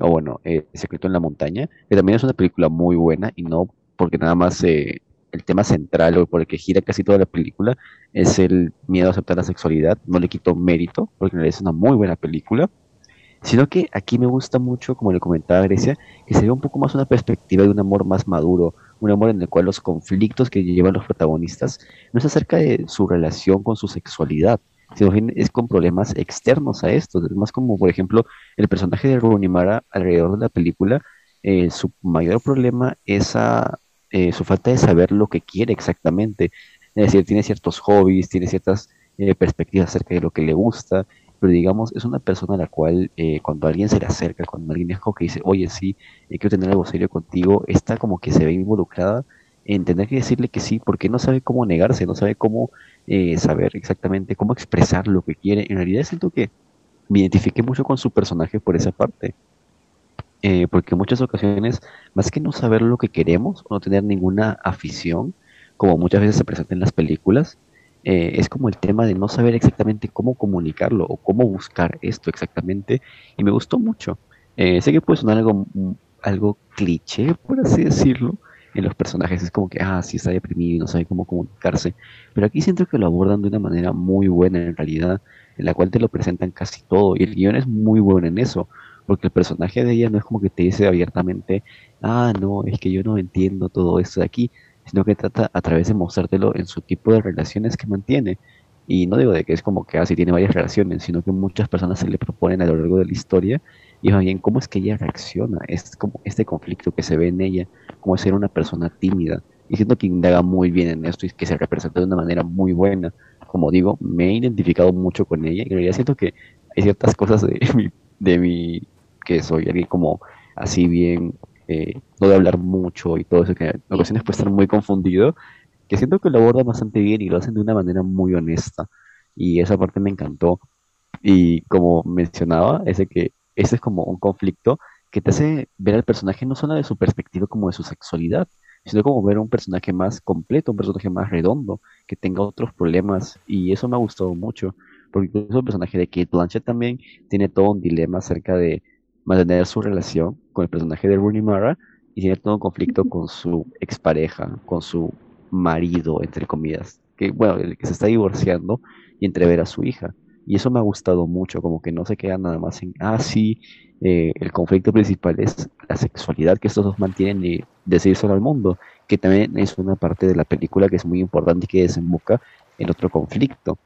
o bueno, eh, Secreto en la Montaña, que también es una película muy buena y no porque nada más eh, el tema central o por el que gira casi toda la película es el miedo a aceptar la sexualidad, no le quito mérito, porque es una muy buena película, sino que aquí me gusta mucho, como le comentaba Grecia, que se ve un poco más una perspectiva de un amor más maduro, un amor en el cual los conflictos que llevan los protagonistas no es acerca de su relación con su sexualidad, sino es con problemas externos a esto, es más como por ejemplo el personaje de Rooney Mara alrededor de la película, eh, su mayor problema es eh, su falta de saber lo que quiere exactamente. Es decir, tiene ciertos hobbies, tiene ciertas eh, perspectivas acerca de lo que le gusta, pero digamos, es una persona a la cual eh, cuando alguien se le acerca, cuando alguien es como que dice, oye, sí, eh, quiero tener algo serio contigo, está como que se ve involucrada en tener que decirle que sí, porque no sabe cómo negarse, no sabe cómo eh, saber exactamente cómo expresar lo que quiere. En realidad siento que me identifiqué mucho con su personaje por esa parte, eh, porque en muchas ocasiones, más que no saber lo que queremos o no tener ninguna afición, como muchas veces se presenta en las películas, eh, es como el tema de no saber exactamente cómo comunicarlo o cómo buscar esto exactamente, y me gustó mucho. Eh, sé que puede sonar algo, mm, algo cliché, por así decirlo, en los personajes, es como que, ah, sí está deprimido y no sabe cómo comunicarse, pero aquí siento que lo abordan de una manera muy buena en realidad, en la cual te lo presentan casi todo, y el guion es muy bueno en eso, porque el personaje de ella no es como que te dice abiertamente, ah, no, es que yo no entiendo todo esto de aquí, sino que trata a través de mostrártelo en su tipo de relaciones que mantiene. Y no digo de que es como que así tiene varias relaciones, sino que muchas personas se le proponen a lo largo de la historia y más bien cómo es que ella reacciona, es como este conflicto que se ve en ella, como ser una persona tímida. Y siento que indaga muy bien en esto y que se representa de una manera muy buena. Como digo, me he identificado mucho con ella y en realidad siento que hay ciertas cosas de mi, de mi que soy alguien como así bien, eh, no de hablar mucho y todo eso, que en ocasiones puede estar muy confundido, que siento que lo abordan bastante bien y lo hacen de una manera muy honesta. Y esa parte me encantó. Y como mencionaba, ese que ese es como un conflicto que te hace ver al personaje no solo de su perspectiva como de su sexualidad, sino como ver un personaje más completo, un personaje más redondo, que tenga otros problemas. Y eso me ha gustado mucho, porque incluso el personaje de Kate Blanchett también tiene todo un dilema acerca de mantener su relación con el personaje de Rooney Mara y tiene todo un conflicto con su expareja, con su marido, entre comillas, que bueno, el que se está divorciando y entrever a su hija. Y eso me ha gustado mucho, como que no se queda nada más en, ah, sí, eh, el conflicto principal es la sexualidad que estos dos mantienen y decírselo al mundo, que también es una parte de la película que es muy importante y que desemboca en otro conflicto.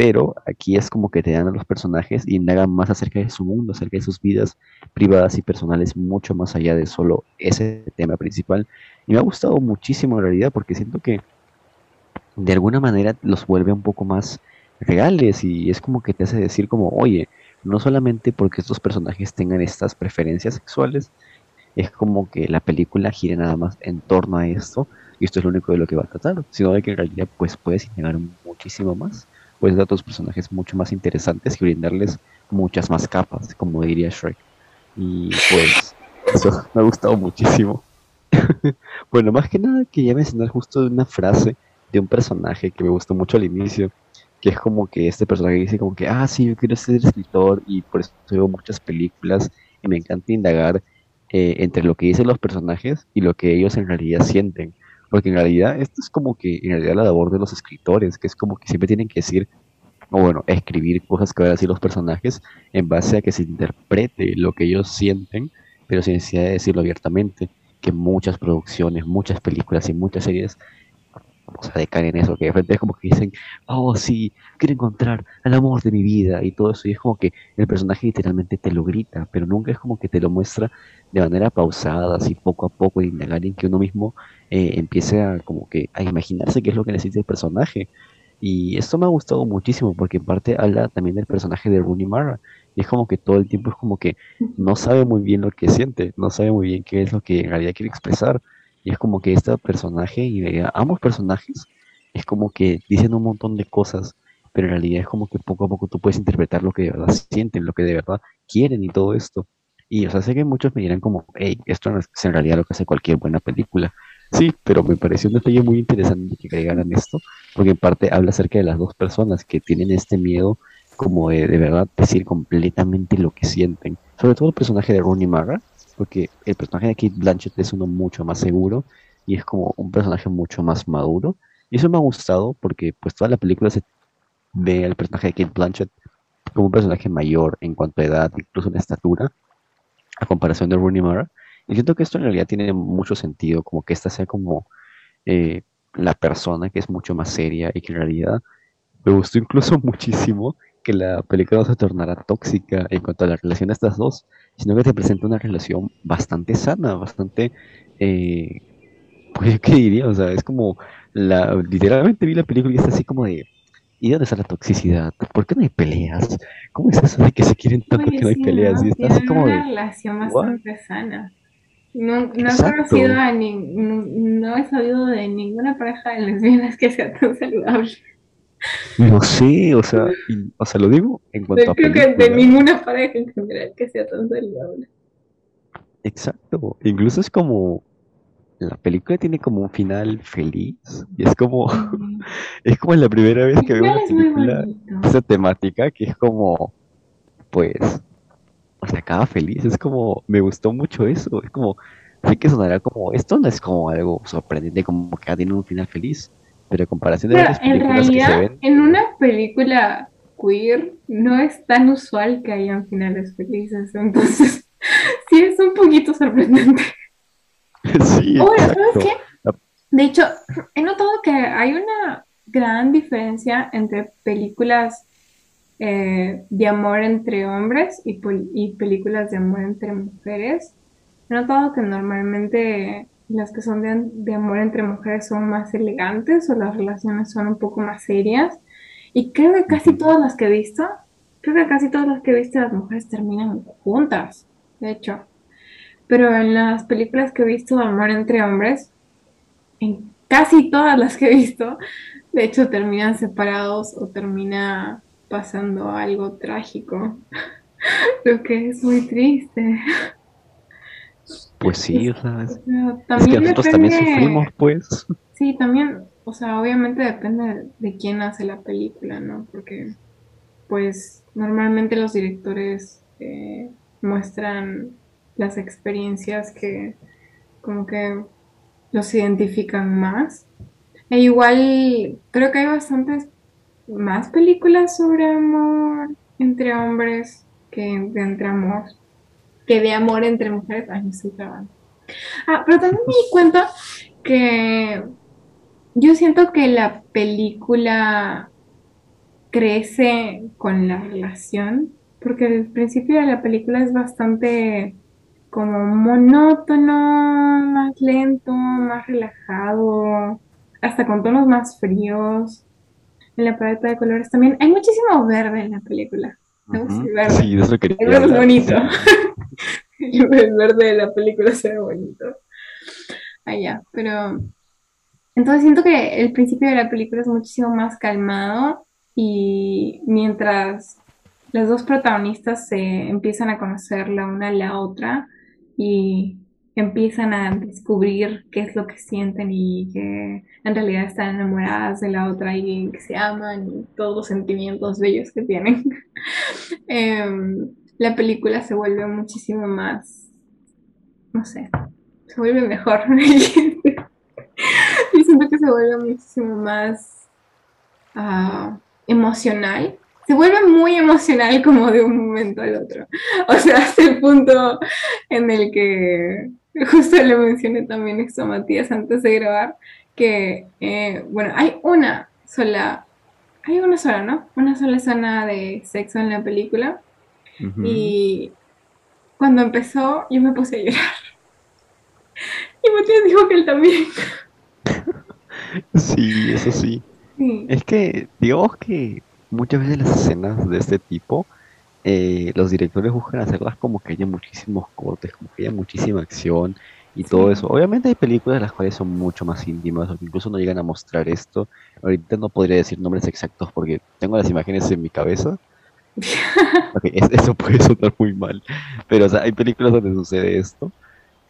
Pero aquí es como que te dan a los personajes y indagan más acerca de su mundo, acerca de sus vidas privadas y personales, mucho más allá de solo ese tema principal. Y me ha gustado muchísimo en realidad porque siento que de alguna manera los vuelve un poco más reales y es como que te hace decir como, oye, no solamente porque estos personajes tengan estas preferencias sexuales, es como que la película gira nada más en torno a esto y esto es lo único de lo que va a tratar, sino de que en realidad pues puedes indagar muchísimo más, dar a otros personajes mucho más interesantes y brindarles muchas más capas, como diría Shrek. Y pues eso me ha gustado muchísimo. bueno, más que nada quería mencionar justo una frase de un personaje que me gustó mucho al inicio, que es como que este personaje dice como que, ah, sí, yo quiero ser escritor y por eso veo muchas películas y me encanta indagar eh, entre lo que dicen los personajes y lo que ellos en realidad sienten. Porque en realidad esto es como que en realidad la labor de los escritores, que es como que siempre tienen que decir, o bueno, escribir cosas que van a decir los personajes en base a que se interprete lo que ellos sienten, pero sin necesidad de decirlo abiertamente, que muchas producciones, muchas películas y muchas series o sea, decaen en eso, que de frente es como que dicen, oh sí, quiero encontrar al amor de mi vida y todo eso, y es como que el personaje literalmente te lo grita, pero nunca es como que te lo muestra de manera pausada, así poco a poco, indagar en que uno mismo eh, empiece a como que a imaginarse qué es lo que necesita el personaje. Y esto me ha gustado muchísimo porque en parte habla también del personaje de Rooney Mara. Y es como que todo el tiempo es como que no sabe muy bien lo que siente, no sabe muy bien qué es lo que en realidad quiere expresar. Y es como que este personaje y ambos personajes es como que dicen un montón de cosas, pero en realidad es como que poco a poco tú puedes interpretar lo que de verdad sienten, lo que de verdad quieren y todo esto. Y o sea, sé que muchos me dirán como, hey, esto no es en realidad lo que hace cualquier buena película. Sí, pero me pareció un detalle muy interesante que agregaran esto, porque en parte habla acerca de las dos personas que tienen este miedo como de, de verdad decir completamente lo que sienten. Sobre todo el personaje de Rooney Mara, porque el personaje de Kate Blanchett es uno mucho más seguro y es como un personaje mucho más maduro. Y eso me ha gustado porque pues toda la película se ve al personaje de Kate Blanchett como un personaje mayor en cuanto a edad, incluso en estatura, a comparación de Rooney Mara. Y siento que esto en realidad tiene mucho sentido, como que esta sea como eh, la persona que es mucho más seria y que en realidad me gustó incluso muchísimo que la película no se tornara tóxica en cuanto a la relación de estas dos, sino que te presenta una relación bastante sana, bastante, eh, pues, ¿qué diría? O sea, es como, la, literalmente vi la película y está así como de, ¿y dónde está la toxicidad? ¿Por qué no hay peleas? ¿Cómo es eso de que se quieren tanto Oye, que no hay sí, peleas? ¿no? Y está así como una de, relación "What?". bastante sana. No, no he conocido a ni, no, no he sabido de ninguna pareja de lesbianas que sea tan saludable. No sé, o sea, y- o sea, lo digo en cuanto Yo a creo que de ninguna pareja en general que sea tan saludable. Exacto. Incluso es como la película tiene como un final feliz y es como Mm. es como la primera vez que veo una película esa temática que es como pues o sea, acaba feliz, es como me gustó mucho eso, es como sé que sonará como esto no es como algo sorprendente como que tiene un final feliz, pero en comparación de Pero en películas que se realidad, ven en una película queer no es tan usual que hayan finales felices, entonces sí es un poquito sorprendente. sí, De hecho, he notado que hay una gran diferencia entre películas eh, de amor entre hombres y, y películas de amor entre mujeres. He notado que normalmente las que son de, de amor entre mujeres son más elegantes o las relaciones son un poco más serias. Y creo que casi todas las que he visto, creo que casi todas las que he visto las mujeres terminan juntas, de hecho. Pero en las películas que he visto de amor entre hombres, en casi todas las que he visto, de hecho terminan separados o termina pasando algo trágico, lo que es muy triste. Pues sí, o sea, O es, sea, es que también nosotros también sufrimos, pues. sí, también, o sea, obviamente depende de quién hace la película, ¿no? Porque, pues, normalmente los directores eh, muestran las experiencias que como que los identifican más. E igual creo que hay bastantes más películas sobre amor entre hombres que entre amor, que de amor entre mujeres. Ay, me estoy. Ah, pero también me di cuenta que yo siento que la película crece con la relación, porque el principio de la película es bastante como monótono, más lento, más relajado, hasta con tonos más fríos. En la paleta de colores también hay muchísimo verde en la película. Verde. Sí, eso quería es bonito. El verde de la película se ve bonito. Ah, ya, pero entonces siento que el principio de la película es muchísimo más calmado y mientras las dos protagonistas se empiezan a conocer la una a la otra y empiezan a descubrir qué es lo que sienten y que en realidad están enamoradas de la otra y que se aman y todos los sentimientos bellos que tienen. Em, la película se vuelve muchísimo más, no sé, se vuelve mejor. Y siento que se vuelve muchísimo más ah, emocional. Se vuelve muy emocional como de un momento al otro. O sea, hasta el punto en el que justo le mencioné también esto a Matías antes de grabar, que, eh, bueno, hay una sola, hay una sola, ¿no? Una sola escena de sexo en la película. Y cuando empezó, yo me puse a llorar. Y Matías dijo que él también. Sí, eso sí. Sí. Es que, digamos que muchas veces las escenas de este tipo, eh, los directores buscan hacerlas como que haya muchísimos cortes, como que haya muchísima acción y todo eso. Obviamente hay películas las cuales son mucho más íntimas o que incluso no llegan a mostrar esto. Ahorita no podría decir nombres exactos porque tengo las imágenes en mi cabeza. Eso puede sonar muy mal, pero o sea, hay películas donde sucede esto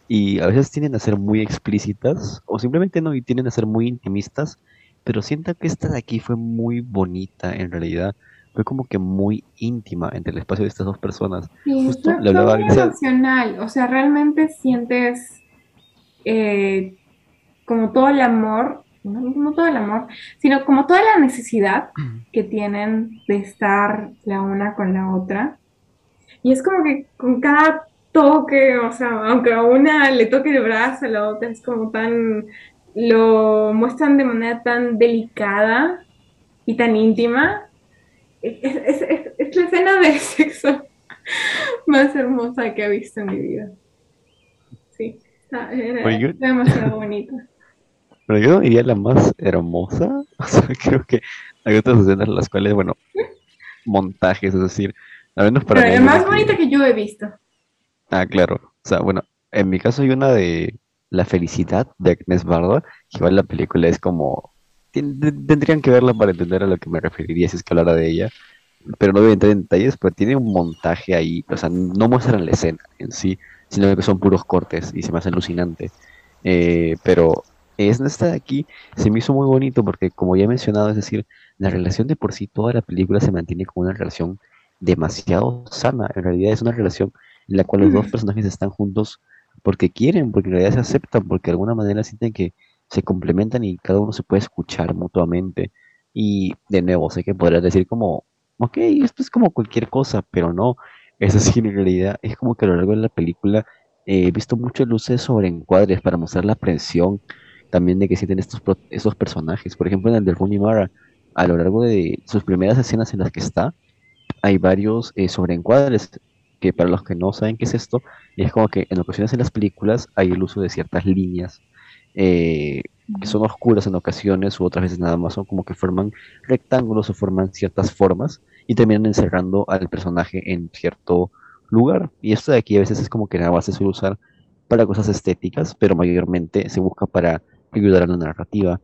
y a veces tienden a ser muy explícitas o simplemente no y tienden a ser muy intimistas, pero siento que esta de aquí fue muy bonita en realidad, fue como que muy íntima entre el espacio de estas dos personas. Sí, Justo fue, fue muy emocional. O sea, realmente sientes eh, como todo el amor, no, todo el amor, sino como toda la necesidad que tienen de estar la una con la otra. Y es como que con cada toque, o sea, aunque a una le toque el brazo, a la otra es como tan, lo muestran de manera tan delicada y tan íntima. Es, es- es- es la escena de sexo más hermosa que he visto en mi vida. Sí, está- era demasiado bonita. Pero yo diría la más hermosa, o sea, creo que hay otras escenas en las cuales, bueno, montajes, es decir, al menos para Pero mí la más que- bonita que yo he visto. Ah, claro. O sea, bueno, en mi caso hay una de La felicidad de Agnes Barda, que igual la película es como... Tendrían que verla para entender a lo que me referiría si es que hablara de ella, pero no voy a entrar en detalles, pero tiene un montaje ahí, o sea, no muestran la escena en sí, sino que son puros cortes y se me hace alucinante. Eh, pero es esta de aquí se me hizo muy bonito porque, como ya he mencionado, es decir, la relación de por sí, toda la película se mantiene como una relación demasiado sana. En realidad es una relación en la cual los dos personajes están juntos porque quieren, porque en realidad se aceptan, porque de alguna manera sienten que se complementan y cada uno se puede escuchar mutuamente. Y de nuevo, sé que podrás decir como, ok, esto es como cualquier cosa, pero no. Es decir, en realidad es como que a lo largo de la película eh, he visto muchas luces sobre encuadres para mostrar la presión también de que sienten estos, estos personajes. Por ejemplo, en el de Rooney Mara, a lo largo de sus primeras escenas en las que está, hay varios eh, sobreencuadres que para los que no saben qué es esto, es como que en ocasiones en las películas hay el uso de ciertas líneas eh, que son oscuras en ocasiones u otras veces nada más son como que forman rectángulos o forman ciertas formas y terminan encerrando al personaje en cierto lugar. Y esto de aquí a veces es como que la base se suele usar para cosas estéticas, pero mayormente se busca para ayudar a la narrativa.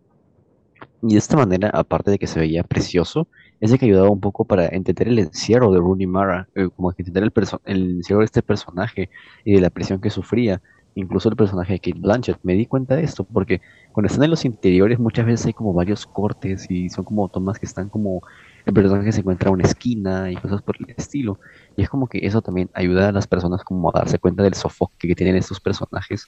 Y de esta manera, aparte de que se veía precioso, es de que ayudaba un poco para entender el encierro de Rooney Mara, eh, como entender el, el encierro de este personaje y de la presión que sufría, incluso el personaje de Kate Blanchett. Me di cuenta de esto porque cuando están en los interiores muchas veces hay como varios cortes y son como tomas que están como el personaje se encuentra en una esquina y cosas por el estilo. Y es como que eso también ayuda a las personas como a darse cuenta del sofoque que tienen estos personajes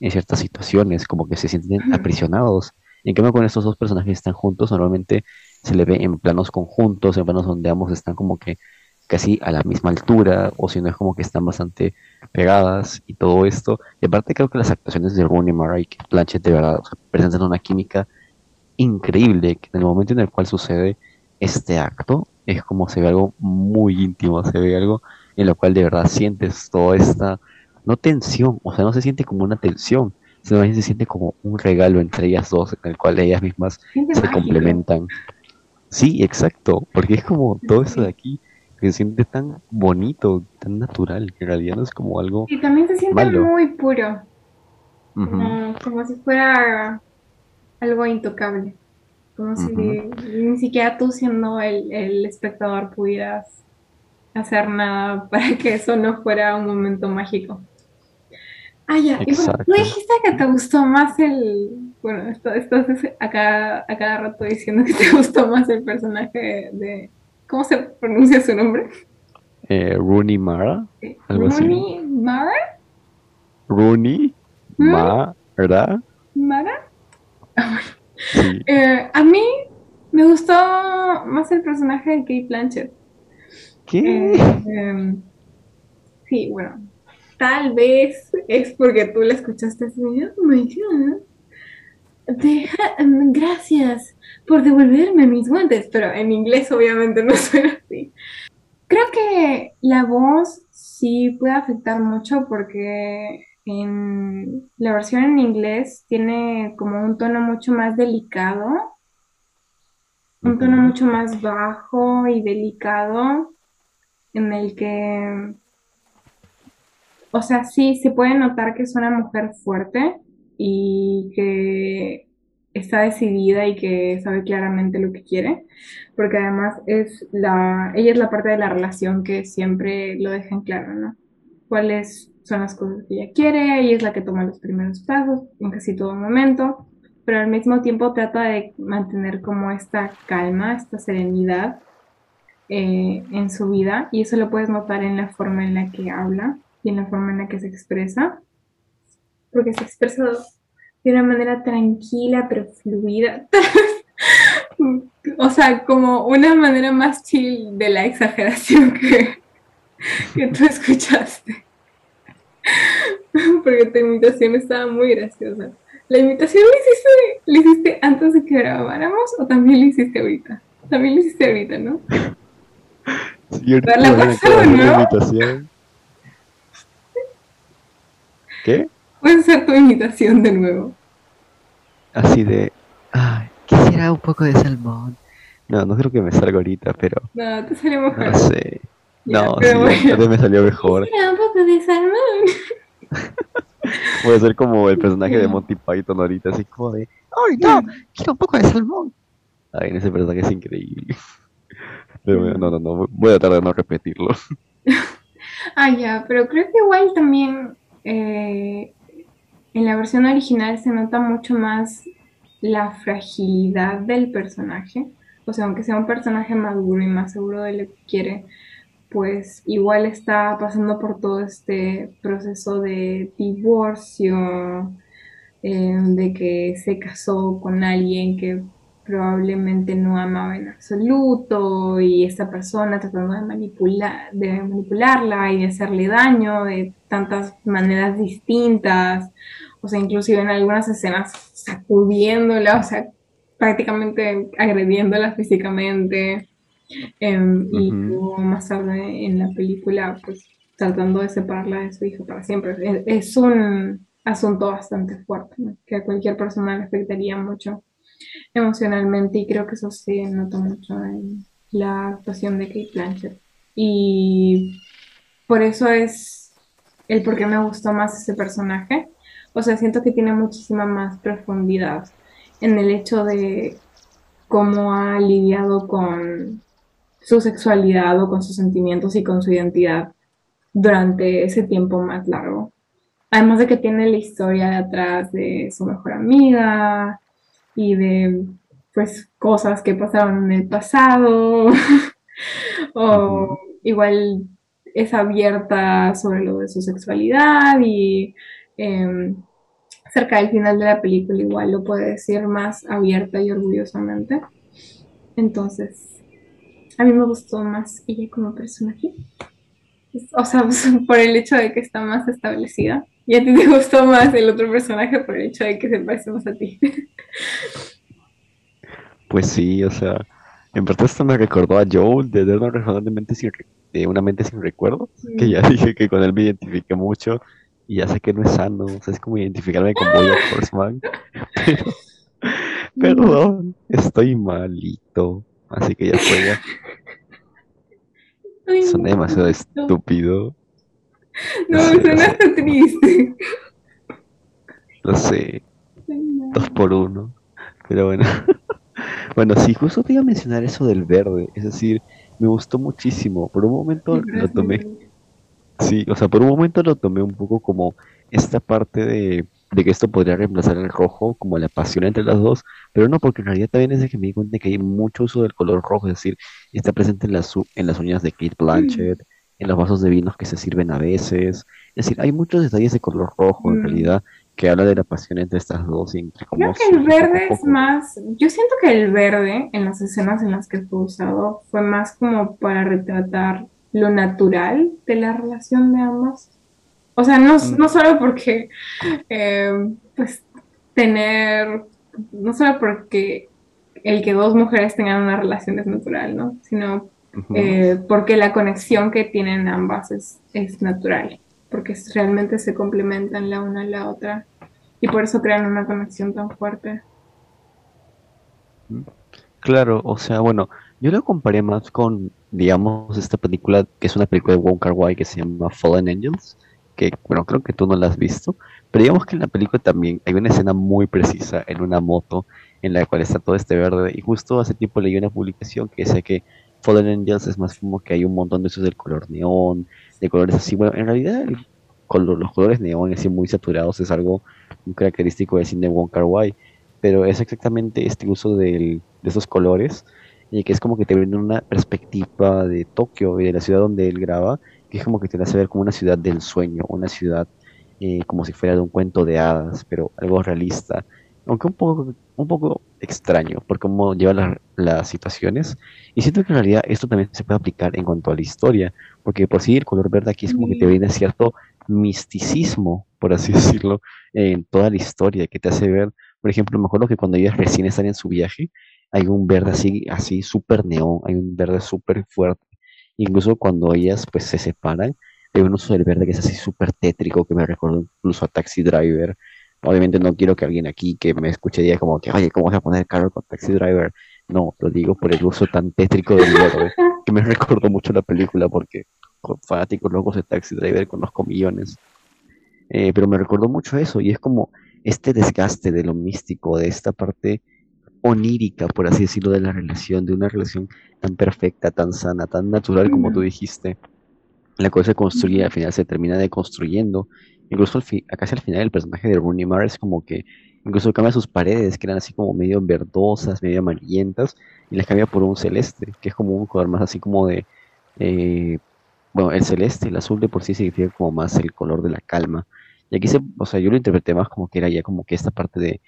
en ciertas situaciones, como que se sienten aprisionados. En cambio, con estos dos personajes que están juntos, normalmente se le ve en planos conjuntos, en planos donde ambos están como que casi a la misma altura, o si no es como que están bastante pegadas y todo esto. Y aparte creo que las actuaciones de Rooney Mara y Kate Blanchett de verdad o sea, presentan una química increíble, que en el momento en el cual sucede este acto, es como se ve algo muy íntimo, se ve algo en lo cual de verdad sientes toda esta, no tensión, o sea, no se siente como una tensión, sino se siente como un regalo entre ellas dos, en el cual ellas mismas Siente se mágico. complementan. Sí, exacto, porque es como todo eso de aquí que se siente tan bonito, tan natural, que en realidad no es como algo... Y también se siente Malo. muy puro, como si fuera algo intocable. Como si ni siquiera tú siendo el, el espectador pudieras hacer nada para que eso no fuera un momento mágico. Ah, ya. Y bueno, dijiste que te gustó más el... Bueno, estás a cada, a cada rato diciendo que te gustó más el personaje de... ¿Cómo se pronuncia su nombre? eh, Rooney Mara, Algo así. Rooney Mara. Rooney ¿Mm? Mara, Mara. sí, Eh, a mí me gustó más el personaje de Kate Blanchett. ¿qué? Eh, em, sí, bueno, tal vez es porque tú la escuchaste así, oh my God. Deja- mm, gracias por devolverme mis guantes, pero en inglés obviamente no suena así. Creo que la voz sí puede afectar mucho porque en la versión en inglés tiene como un tono mucho más delicado, un tono mucho más bajo y delicado en el que, o sea, sí, se puede notar que es una mujer fuerte y que está decidida y que sabe claramente lo que quiere, porque además es la, ella es la parte de la relación que siempre lo deja en claro, ¿no? Cuáles son las cosas que ella quiere, ella es la que toma los primeros pasos en casi todo momento, pero al mismo tiempo trata de mantener como esta calma, esta serenidad eh, en su vida y eso lo puedes notar en la forma en la que habla y en la forma en la que se expresa, porque se expresa de una manera tranquila pero fluida. o sea, como una manera más chill de la exageración que, que tú escuchaste. porque tu imitación estaba muy graciosa. ¿La imitación la hiciste, la hiciste antes de que grabáramos o también la hiciste ahorita? También la hiciste ahorita, ¿no? Sí, ahorita de hacer ¿no? imitación. ¿Qué? Puedes hacer tu imitación de nuevo. Así de. Ay, quisiera un poco de salmón. No, no creo que me salga ahorita, pero. No, te salió mejor. No sé. Ya, No, sí, bueno. me salió mejor. Era un poco de salmón. Voy a ser como el personaje de Mm. Monty Python ahorita, así como de. ¡Ay, no! ¡Quiero un poco de salmón! Ay, ese personaje es increíble. Pero bueno, no, no, no. Voy a tratar de no repetirlo. Ah, ya, pero creo que igual también eh, en la versión original se nota mucho más la fragilidad del personaje. O sea, aunque sea un personaje maduro y más seguro de lo que quiere, pues igual está pasando por todo este proceso de divorcio, eh, de que se casó con alguien que probablemente no amaba en absoluto y esta persona tratando de manipular, de manipularla y de hacerle daño de tantas maneras distintas, o sea, inclusive en algunas escenas sacudiéndola, o sea, prácticamente agrediéndola físicamente. em, y luego más tarde en la película, pues tratando de separarla de su hijo para siempre. Es, es un asunto bastante fuerte, ¿no? que a cualquier persona le afectaría mucho emocionalmente y creo que eso se nota mucho en la actuación de Kate Blanchett. Y por eso es el por qué me gustó más ese personaje. O sea, siento que tiene muchísima más profundidad en el hecho de cómo ha lidiado con su sexualidad o con sus sentimientos y con su identidad durante ese tiempo más largo. Además de que tiene la historia de atrás de su mejor amiga y de pues cosas que pasaron en el pasado o igual es abierta sobre lo de su sexualidad y eh, cerca del final de la película igual lo puede decir más abierta y orgullosamente. Entonces, a mí me gustó más ella como personaje. O sea, por el hecho de que está más establecida. Y a ti te gustó más el otro personaje por el hecho de que se parece más a ti. Pues sí, o sea, en parte esto me recordó a Joel de Eterno de, sin una mente sin recuerdos, que ya dije que con él me identifiqué mucho y ya sé que no es sano, o sea, es como identificarme con Bojack Horseman, pero, perdón, estoy malito, así que ya fue, ya Ay, soné demasiado no. estúpido, No, lo sé. triste. lo sé, no. Dos por uno, pero bueno. Bueno, sí, justo te iba a mencionar eso del verde, es decir, me gustó muchísimo, por un momento lo tomé Sí, o sea, por un momento lo tomé un poco como esta parte de, de que esto podría reemplazar el rojo, como la pasión entre las dos, pero no, porque en realidad también es de que me di cuenta que hay mucho uso del color rojo, es decir, está presente en las, en las uñas de Kate Blanchett, en los vasos de vinos que se sirven a veces, es decir, hay muchos detalles de color rojo en Mm. realidad que habla de la pasión entre estas dos y entre Creo que el verde es más, yo siento que el verde en las escenas en las que fue usado fue más como para retratar lo natural de la relación de ambas. O sea, no, Mm. no solo porque, eh, pues, tener no solo porque el que dos mujeres tengan una relación es natural, ¿no? Sino eh, porque la conexión que tienen ambas es, es natural, porque realmente se complementan la una a la otra y por eso crean una conexión tan fuerte. Claro, o sea, bueno, yo lo comparé más con, digamos, esta película que es una película de Wong Kar-wai que se llama Fallen Angels, que, bueno, creo que tú no la has visto, pero digamos que en la película también hay una escena muy precisa en una moto en la cual está todo este verde, y justo hace tiempo leí una publicación que decía que Fallen Angels es más como que hay un montón de esos del color neón, de colores así, bueno, en realidad los colores neón así muy saturados es algo muy característico del cine Wong Kar-wai, pero es exactamente este uso de esos colores y que es como que te brinda una perspectiva de Tokio y de la ciudad donde él graba, que es como que te hace ver como una ciudad del sueño, una ciudad eh, como si fuera de un cuento de hadas, pero algo realista, aunque un poco, un poco extraño por cómo lleva la- las situaciones. Y siento que en realidad esto también se puede aplicar en cuanto a la historia, porque por sí el color verde aquí es como que te brinda cierto misticismo, por así decirlo, en toda la historia, que te hace ver, por ejemplo, me acuerdo que cuando ellos recién están en su viaje, hay un verde así, así súper neón, hay un verde súper fuerte. Incluso cuando ellas pues se separan, hay un uso del verde que es así súper tétrico, que me recuerda incluso a Taxi Driver. Obviamente no quiero que alguien aquí que me escuche diga como que, oye, ¿cómo vas a poner carro con Taxi Driver? No, lo digo por el uso tan tétrico del verde, que me recordó mucho la película porque con fanáticos locos de Taxi Driver conozco millones. Eh, pero me recordó mucho eso y es como este desgaste de lo místico, de esta parte onírica, por así decirlo, de la relación, de una relación tan perfecta, tan sana, tan natural como tú dijiste, la cual se construye, al final se termina deconstruyendo. Incluso al casi al final el personaje de Rooney Mara es como que incluso cambia sus paredes, que eran así como medio verdosas, medio amarillentas, y las cambia por un celeste, que es como un color más así como de, eh, bueno, el celeste, el azul de por sí significa como más el color de la calma. Y aquí se, o sea, yo lo interpreté más como que era ya como que esta parte de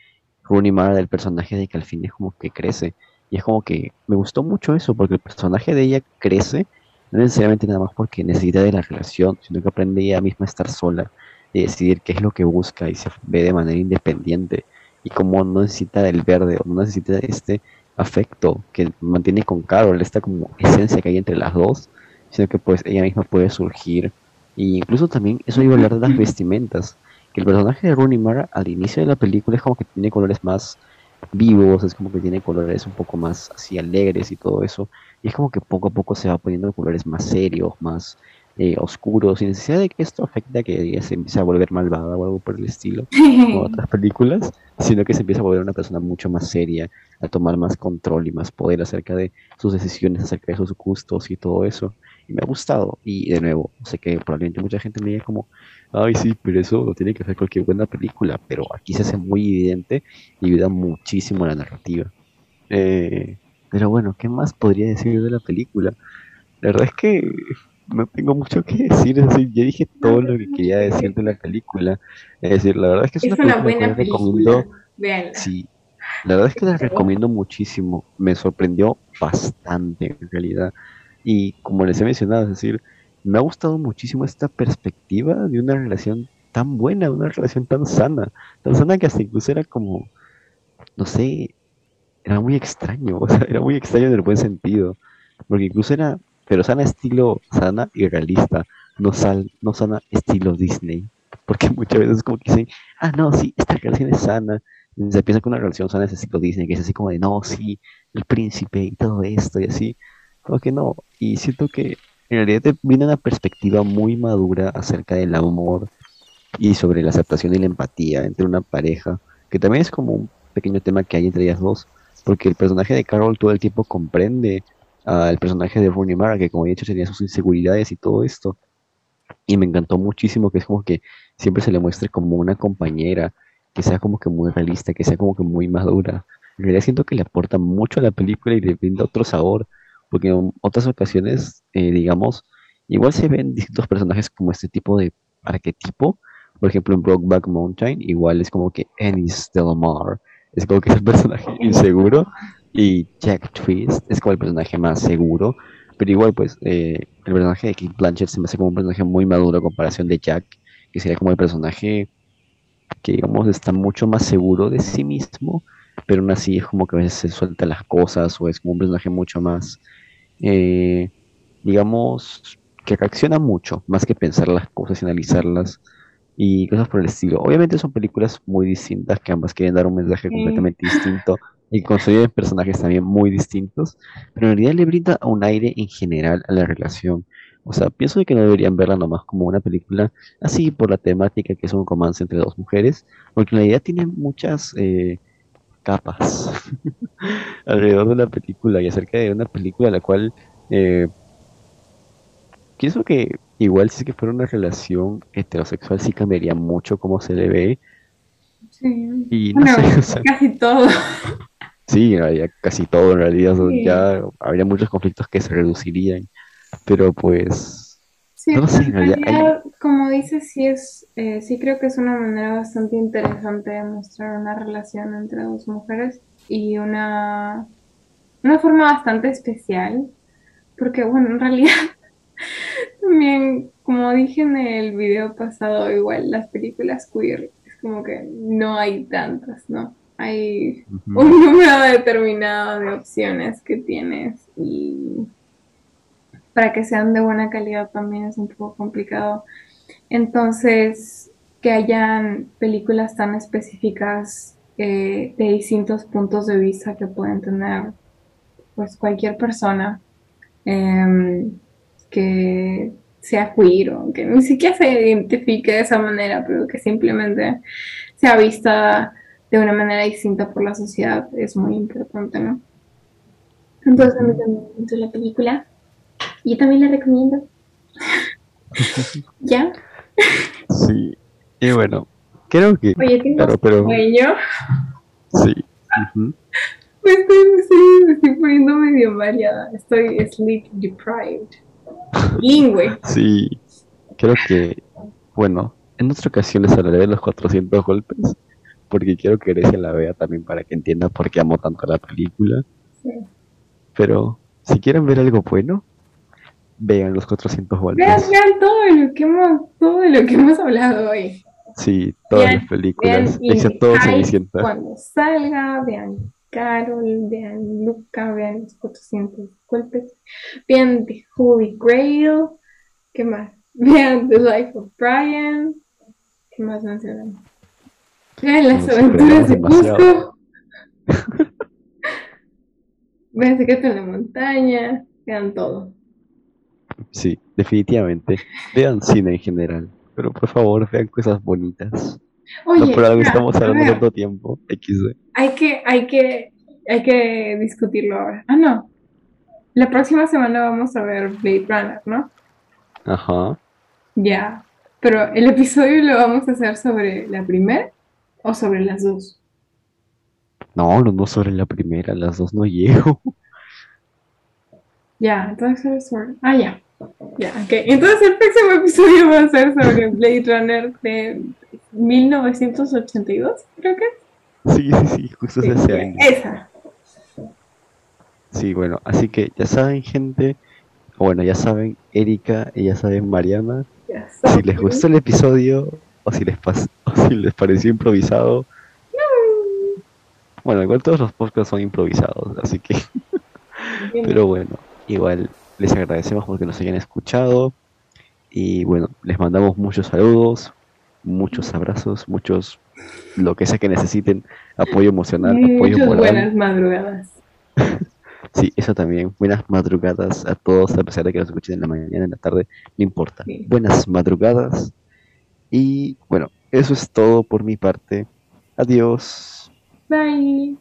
Rooney Mara del personaje de que al fin es como que crece. Y es como que me gustó mucho eso, porque el personaje de ella crece, no necesariamente nada más porque necesita de la relación, sino que aprende ella misma a estar sola y decidir qué es lo que busca y se ve de manera independiente. Y como no necesita del verde o no necesita este afecto que mantiene con Carol, esta como esencia que hay entre las dos, sino que pues ella misma puede surgir. Y incluso también eso iba a hablar de las vestimentas, que el personaje de Rooney Mara al inicio de la película es como que tiene colores más vivos, es como que tiene colores un poco más así alegres y todo eso. Y es como que poco a poco se va poniendo colores más serios, más eh, oscuros, sin necesidad de que esto afecte a que ella se empiece a volver malvada o algo por el estilo, como otras películas, sino que se empieza a volver una persona mucho más seria, a tomar más control y más poder acerca de sus decisiones, acerca de sus gustos y todo eso. Y me ha gustado. Y de nuevo, sé que probablemente mucha gente me diga como, ay sí, pero eso lo tiene que hacer cualquier buena película, pero aquí se hace muy evidente y ayuda muchísimo a la narrativa. Eh, pero bueno, ¿qué más podría decir de la película? La verdad es que no tengo mucho que decir, es decir, ya dije todo lo que quería decir de la película. Es decir, la verdad es que es, Es una una película que buena recomiendo. película. Véanla. Sí, la verdad es que la recomiendo muchísimo. Me sorprendió bastante en realidad. Y como les he mencionado, es decir, me ha gustado muchísimo esta perspectiva de una relación tan buena, de una relación tan sana. Tan sana que hasta incluso era como, no sé, era muy extraño, o sea, era muy extraño en el buen sentido. Porque incluso era, pero sana estilo sana y realista, no, sal, no sana estilo Disney. Porque muchas veces como que dicen, ah, no, sí, esta relación es sana. Y se piensa que una relación sana es estilo Disney, que es así como de, no, sí, el príncipe y todo esto y así. Como que no. Y siento que en realidad viene una perspectiva muy madura acerca del amor y sobre la aceptación y la empatía entre una pareja, que también es como un pequeño tema que hay entre ellas dos, porque el personaje de Carol todo el tiempo comprende al personaje de Rooney Mara, que como he dicho tenía sus inseguridades y todo esto, y me encantó muchísimo que es como que siempre se le muestre como una compañera, que sea como que muy realista, que sea como que muy madura. En realidad siento que le aporta mucho a la película y le brinda otro sabor, porque en otras ocasiones, eh, digamos, igual se ven distintos personajes como este tipo de arquetipo, por ejemplo en Brokeback Mountain, igual es como que Ennis Delamar, es como que es el personaje inseguro, y Jack Twist es como el personaje más seguro, pero igual pues eh, el personaje de Kate Blanchett se me hace como un personaje muy maduro a comparación de Jack, que sería como el personaje que digamos está mucho más seguro de sí mismo, pero aún así es como que a veces se suelta las cosas o es como un personaje mucho más, eh, digamos, que reacciona mucho, más que pensar las cosas y analizarlas y cosas por el estilo. Obviamente son películas muy distintas que ambas quieren dar un mensaje Sí. completamente distinto y construyen personajes también muy distintos, pero en realidad le brinda un aire en general a la relación. O sea, pienso que no deberían verla nomás como una película así por la temática que es un romance entre dos mujeres, porque en realidad tiene muchas eh, capas alrededor de la película y acerca de una película la cual eh, pienso que igual si es que fuera una relación heterosexual sí cambiaría mucho cómo se le ve Sí. y no Bueno, sé, o sea, casi todo. sí, realidad casi todo en realidad, Sí. ya habría muchos conflictos que se reducirían, pero pues Sí, No lo sé, en realidad hay- como dices, sí es, eh, sí creo que es una manera bastante interesante de mostrar una relación entre dos mujeres y una, una forma bastante especial, porque bueno, en realidad también, como dije en el video pasado, igual las películas queer como que no hay tantas, ¿no? Hay un número determinado de opciones que tienes y para que sean de buena calidad también es un poco complicado. Entonces, que hayan películas tan específicas eh, de distintos puntos de vista que pueden tener pues cualquier persona em, que sea queer o que ni siquiera se identifique de esa manera, pero que simplemente sea vista de una manera distinta por la sociedad es muy importante, ¿no? Entonces a mí también me gustó la película. Yo también la recomiendo. ¿Ya? sí, y bueno, creo que, Oye, tengo claro, pero sueño. sí, Me estoy, me estoy- me estoy poniendo medio mareada. Estoy sleep deprived. Lingüe. sí, creo que, bueno, en otra ocasión les hablaré de los 400 golpes, porque quiero que Grecia la vea también para que entienda por qué amo tanto la película. Sí. Pero si quieren ver algo bueno, vean los 400 Vean, golpes. vean todo lo que hemos, todo lo que hemos hablado hoy. Sí, todas Vean- las películas, Vean excepto Cenicienta. cuando salga, vean Carol, vean Luca, vean los 400 golpes, vean The Holy Grail, ¿qué más? Vean The Life of Brian, ¿qué más mencionan? Vean las aventuras de. Cusco, vean Secreto en la Montaña, vean todo. Sí, definitivamente. Vean cine en general, pero por favor vean cosas bonitas. Oye, no por algo ya, estamos hablando tanto tiempo. XD. Hay que, hay que, hay que discutirlo ahora. Ah, no. La próxima semana vamos a ver Blade Runner, ¿no? Ajá. Ya. Pero el episodio lo vamos a hacer sobre la primera o sobre las dos. No, no, no sobre la primera, las dos no llego. Ya, entonces sobre. Ah, ya. Ya, ok. Entonces el próximo episodio va a ser sobre Blade Runner de 1982, creo que. Sí, sí, sí, justo es ese año. Esa. Sí, bueno, así que ya saben, gente. Bueno, ya saben, Erika y ya saben, Mariana. Ya Si les gustó el episodio o si les, pas- o si les pareció improvisado. Bueno, igual todos los podcasts son improvisados, así que. Pero bueno, igual les agradecemos porque nos hayan escuchado. Y bueno, les mandamos muchos saludos, muchos abrazos, muchos lo que sea que necesiten, apoyo emocional, apoyo moral. buenas madrugadas. sí, eso también. Buenas madrugadas a todos, a pesar de que nos escuchen en la mañana, en la tarde, no importa. Buenas madrugadas. Y bueno, eso es todo por mi parte. Adiós. Bye.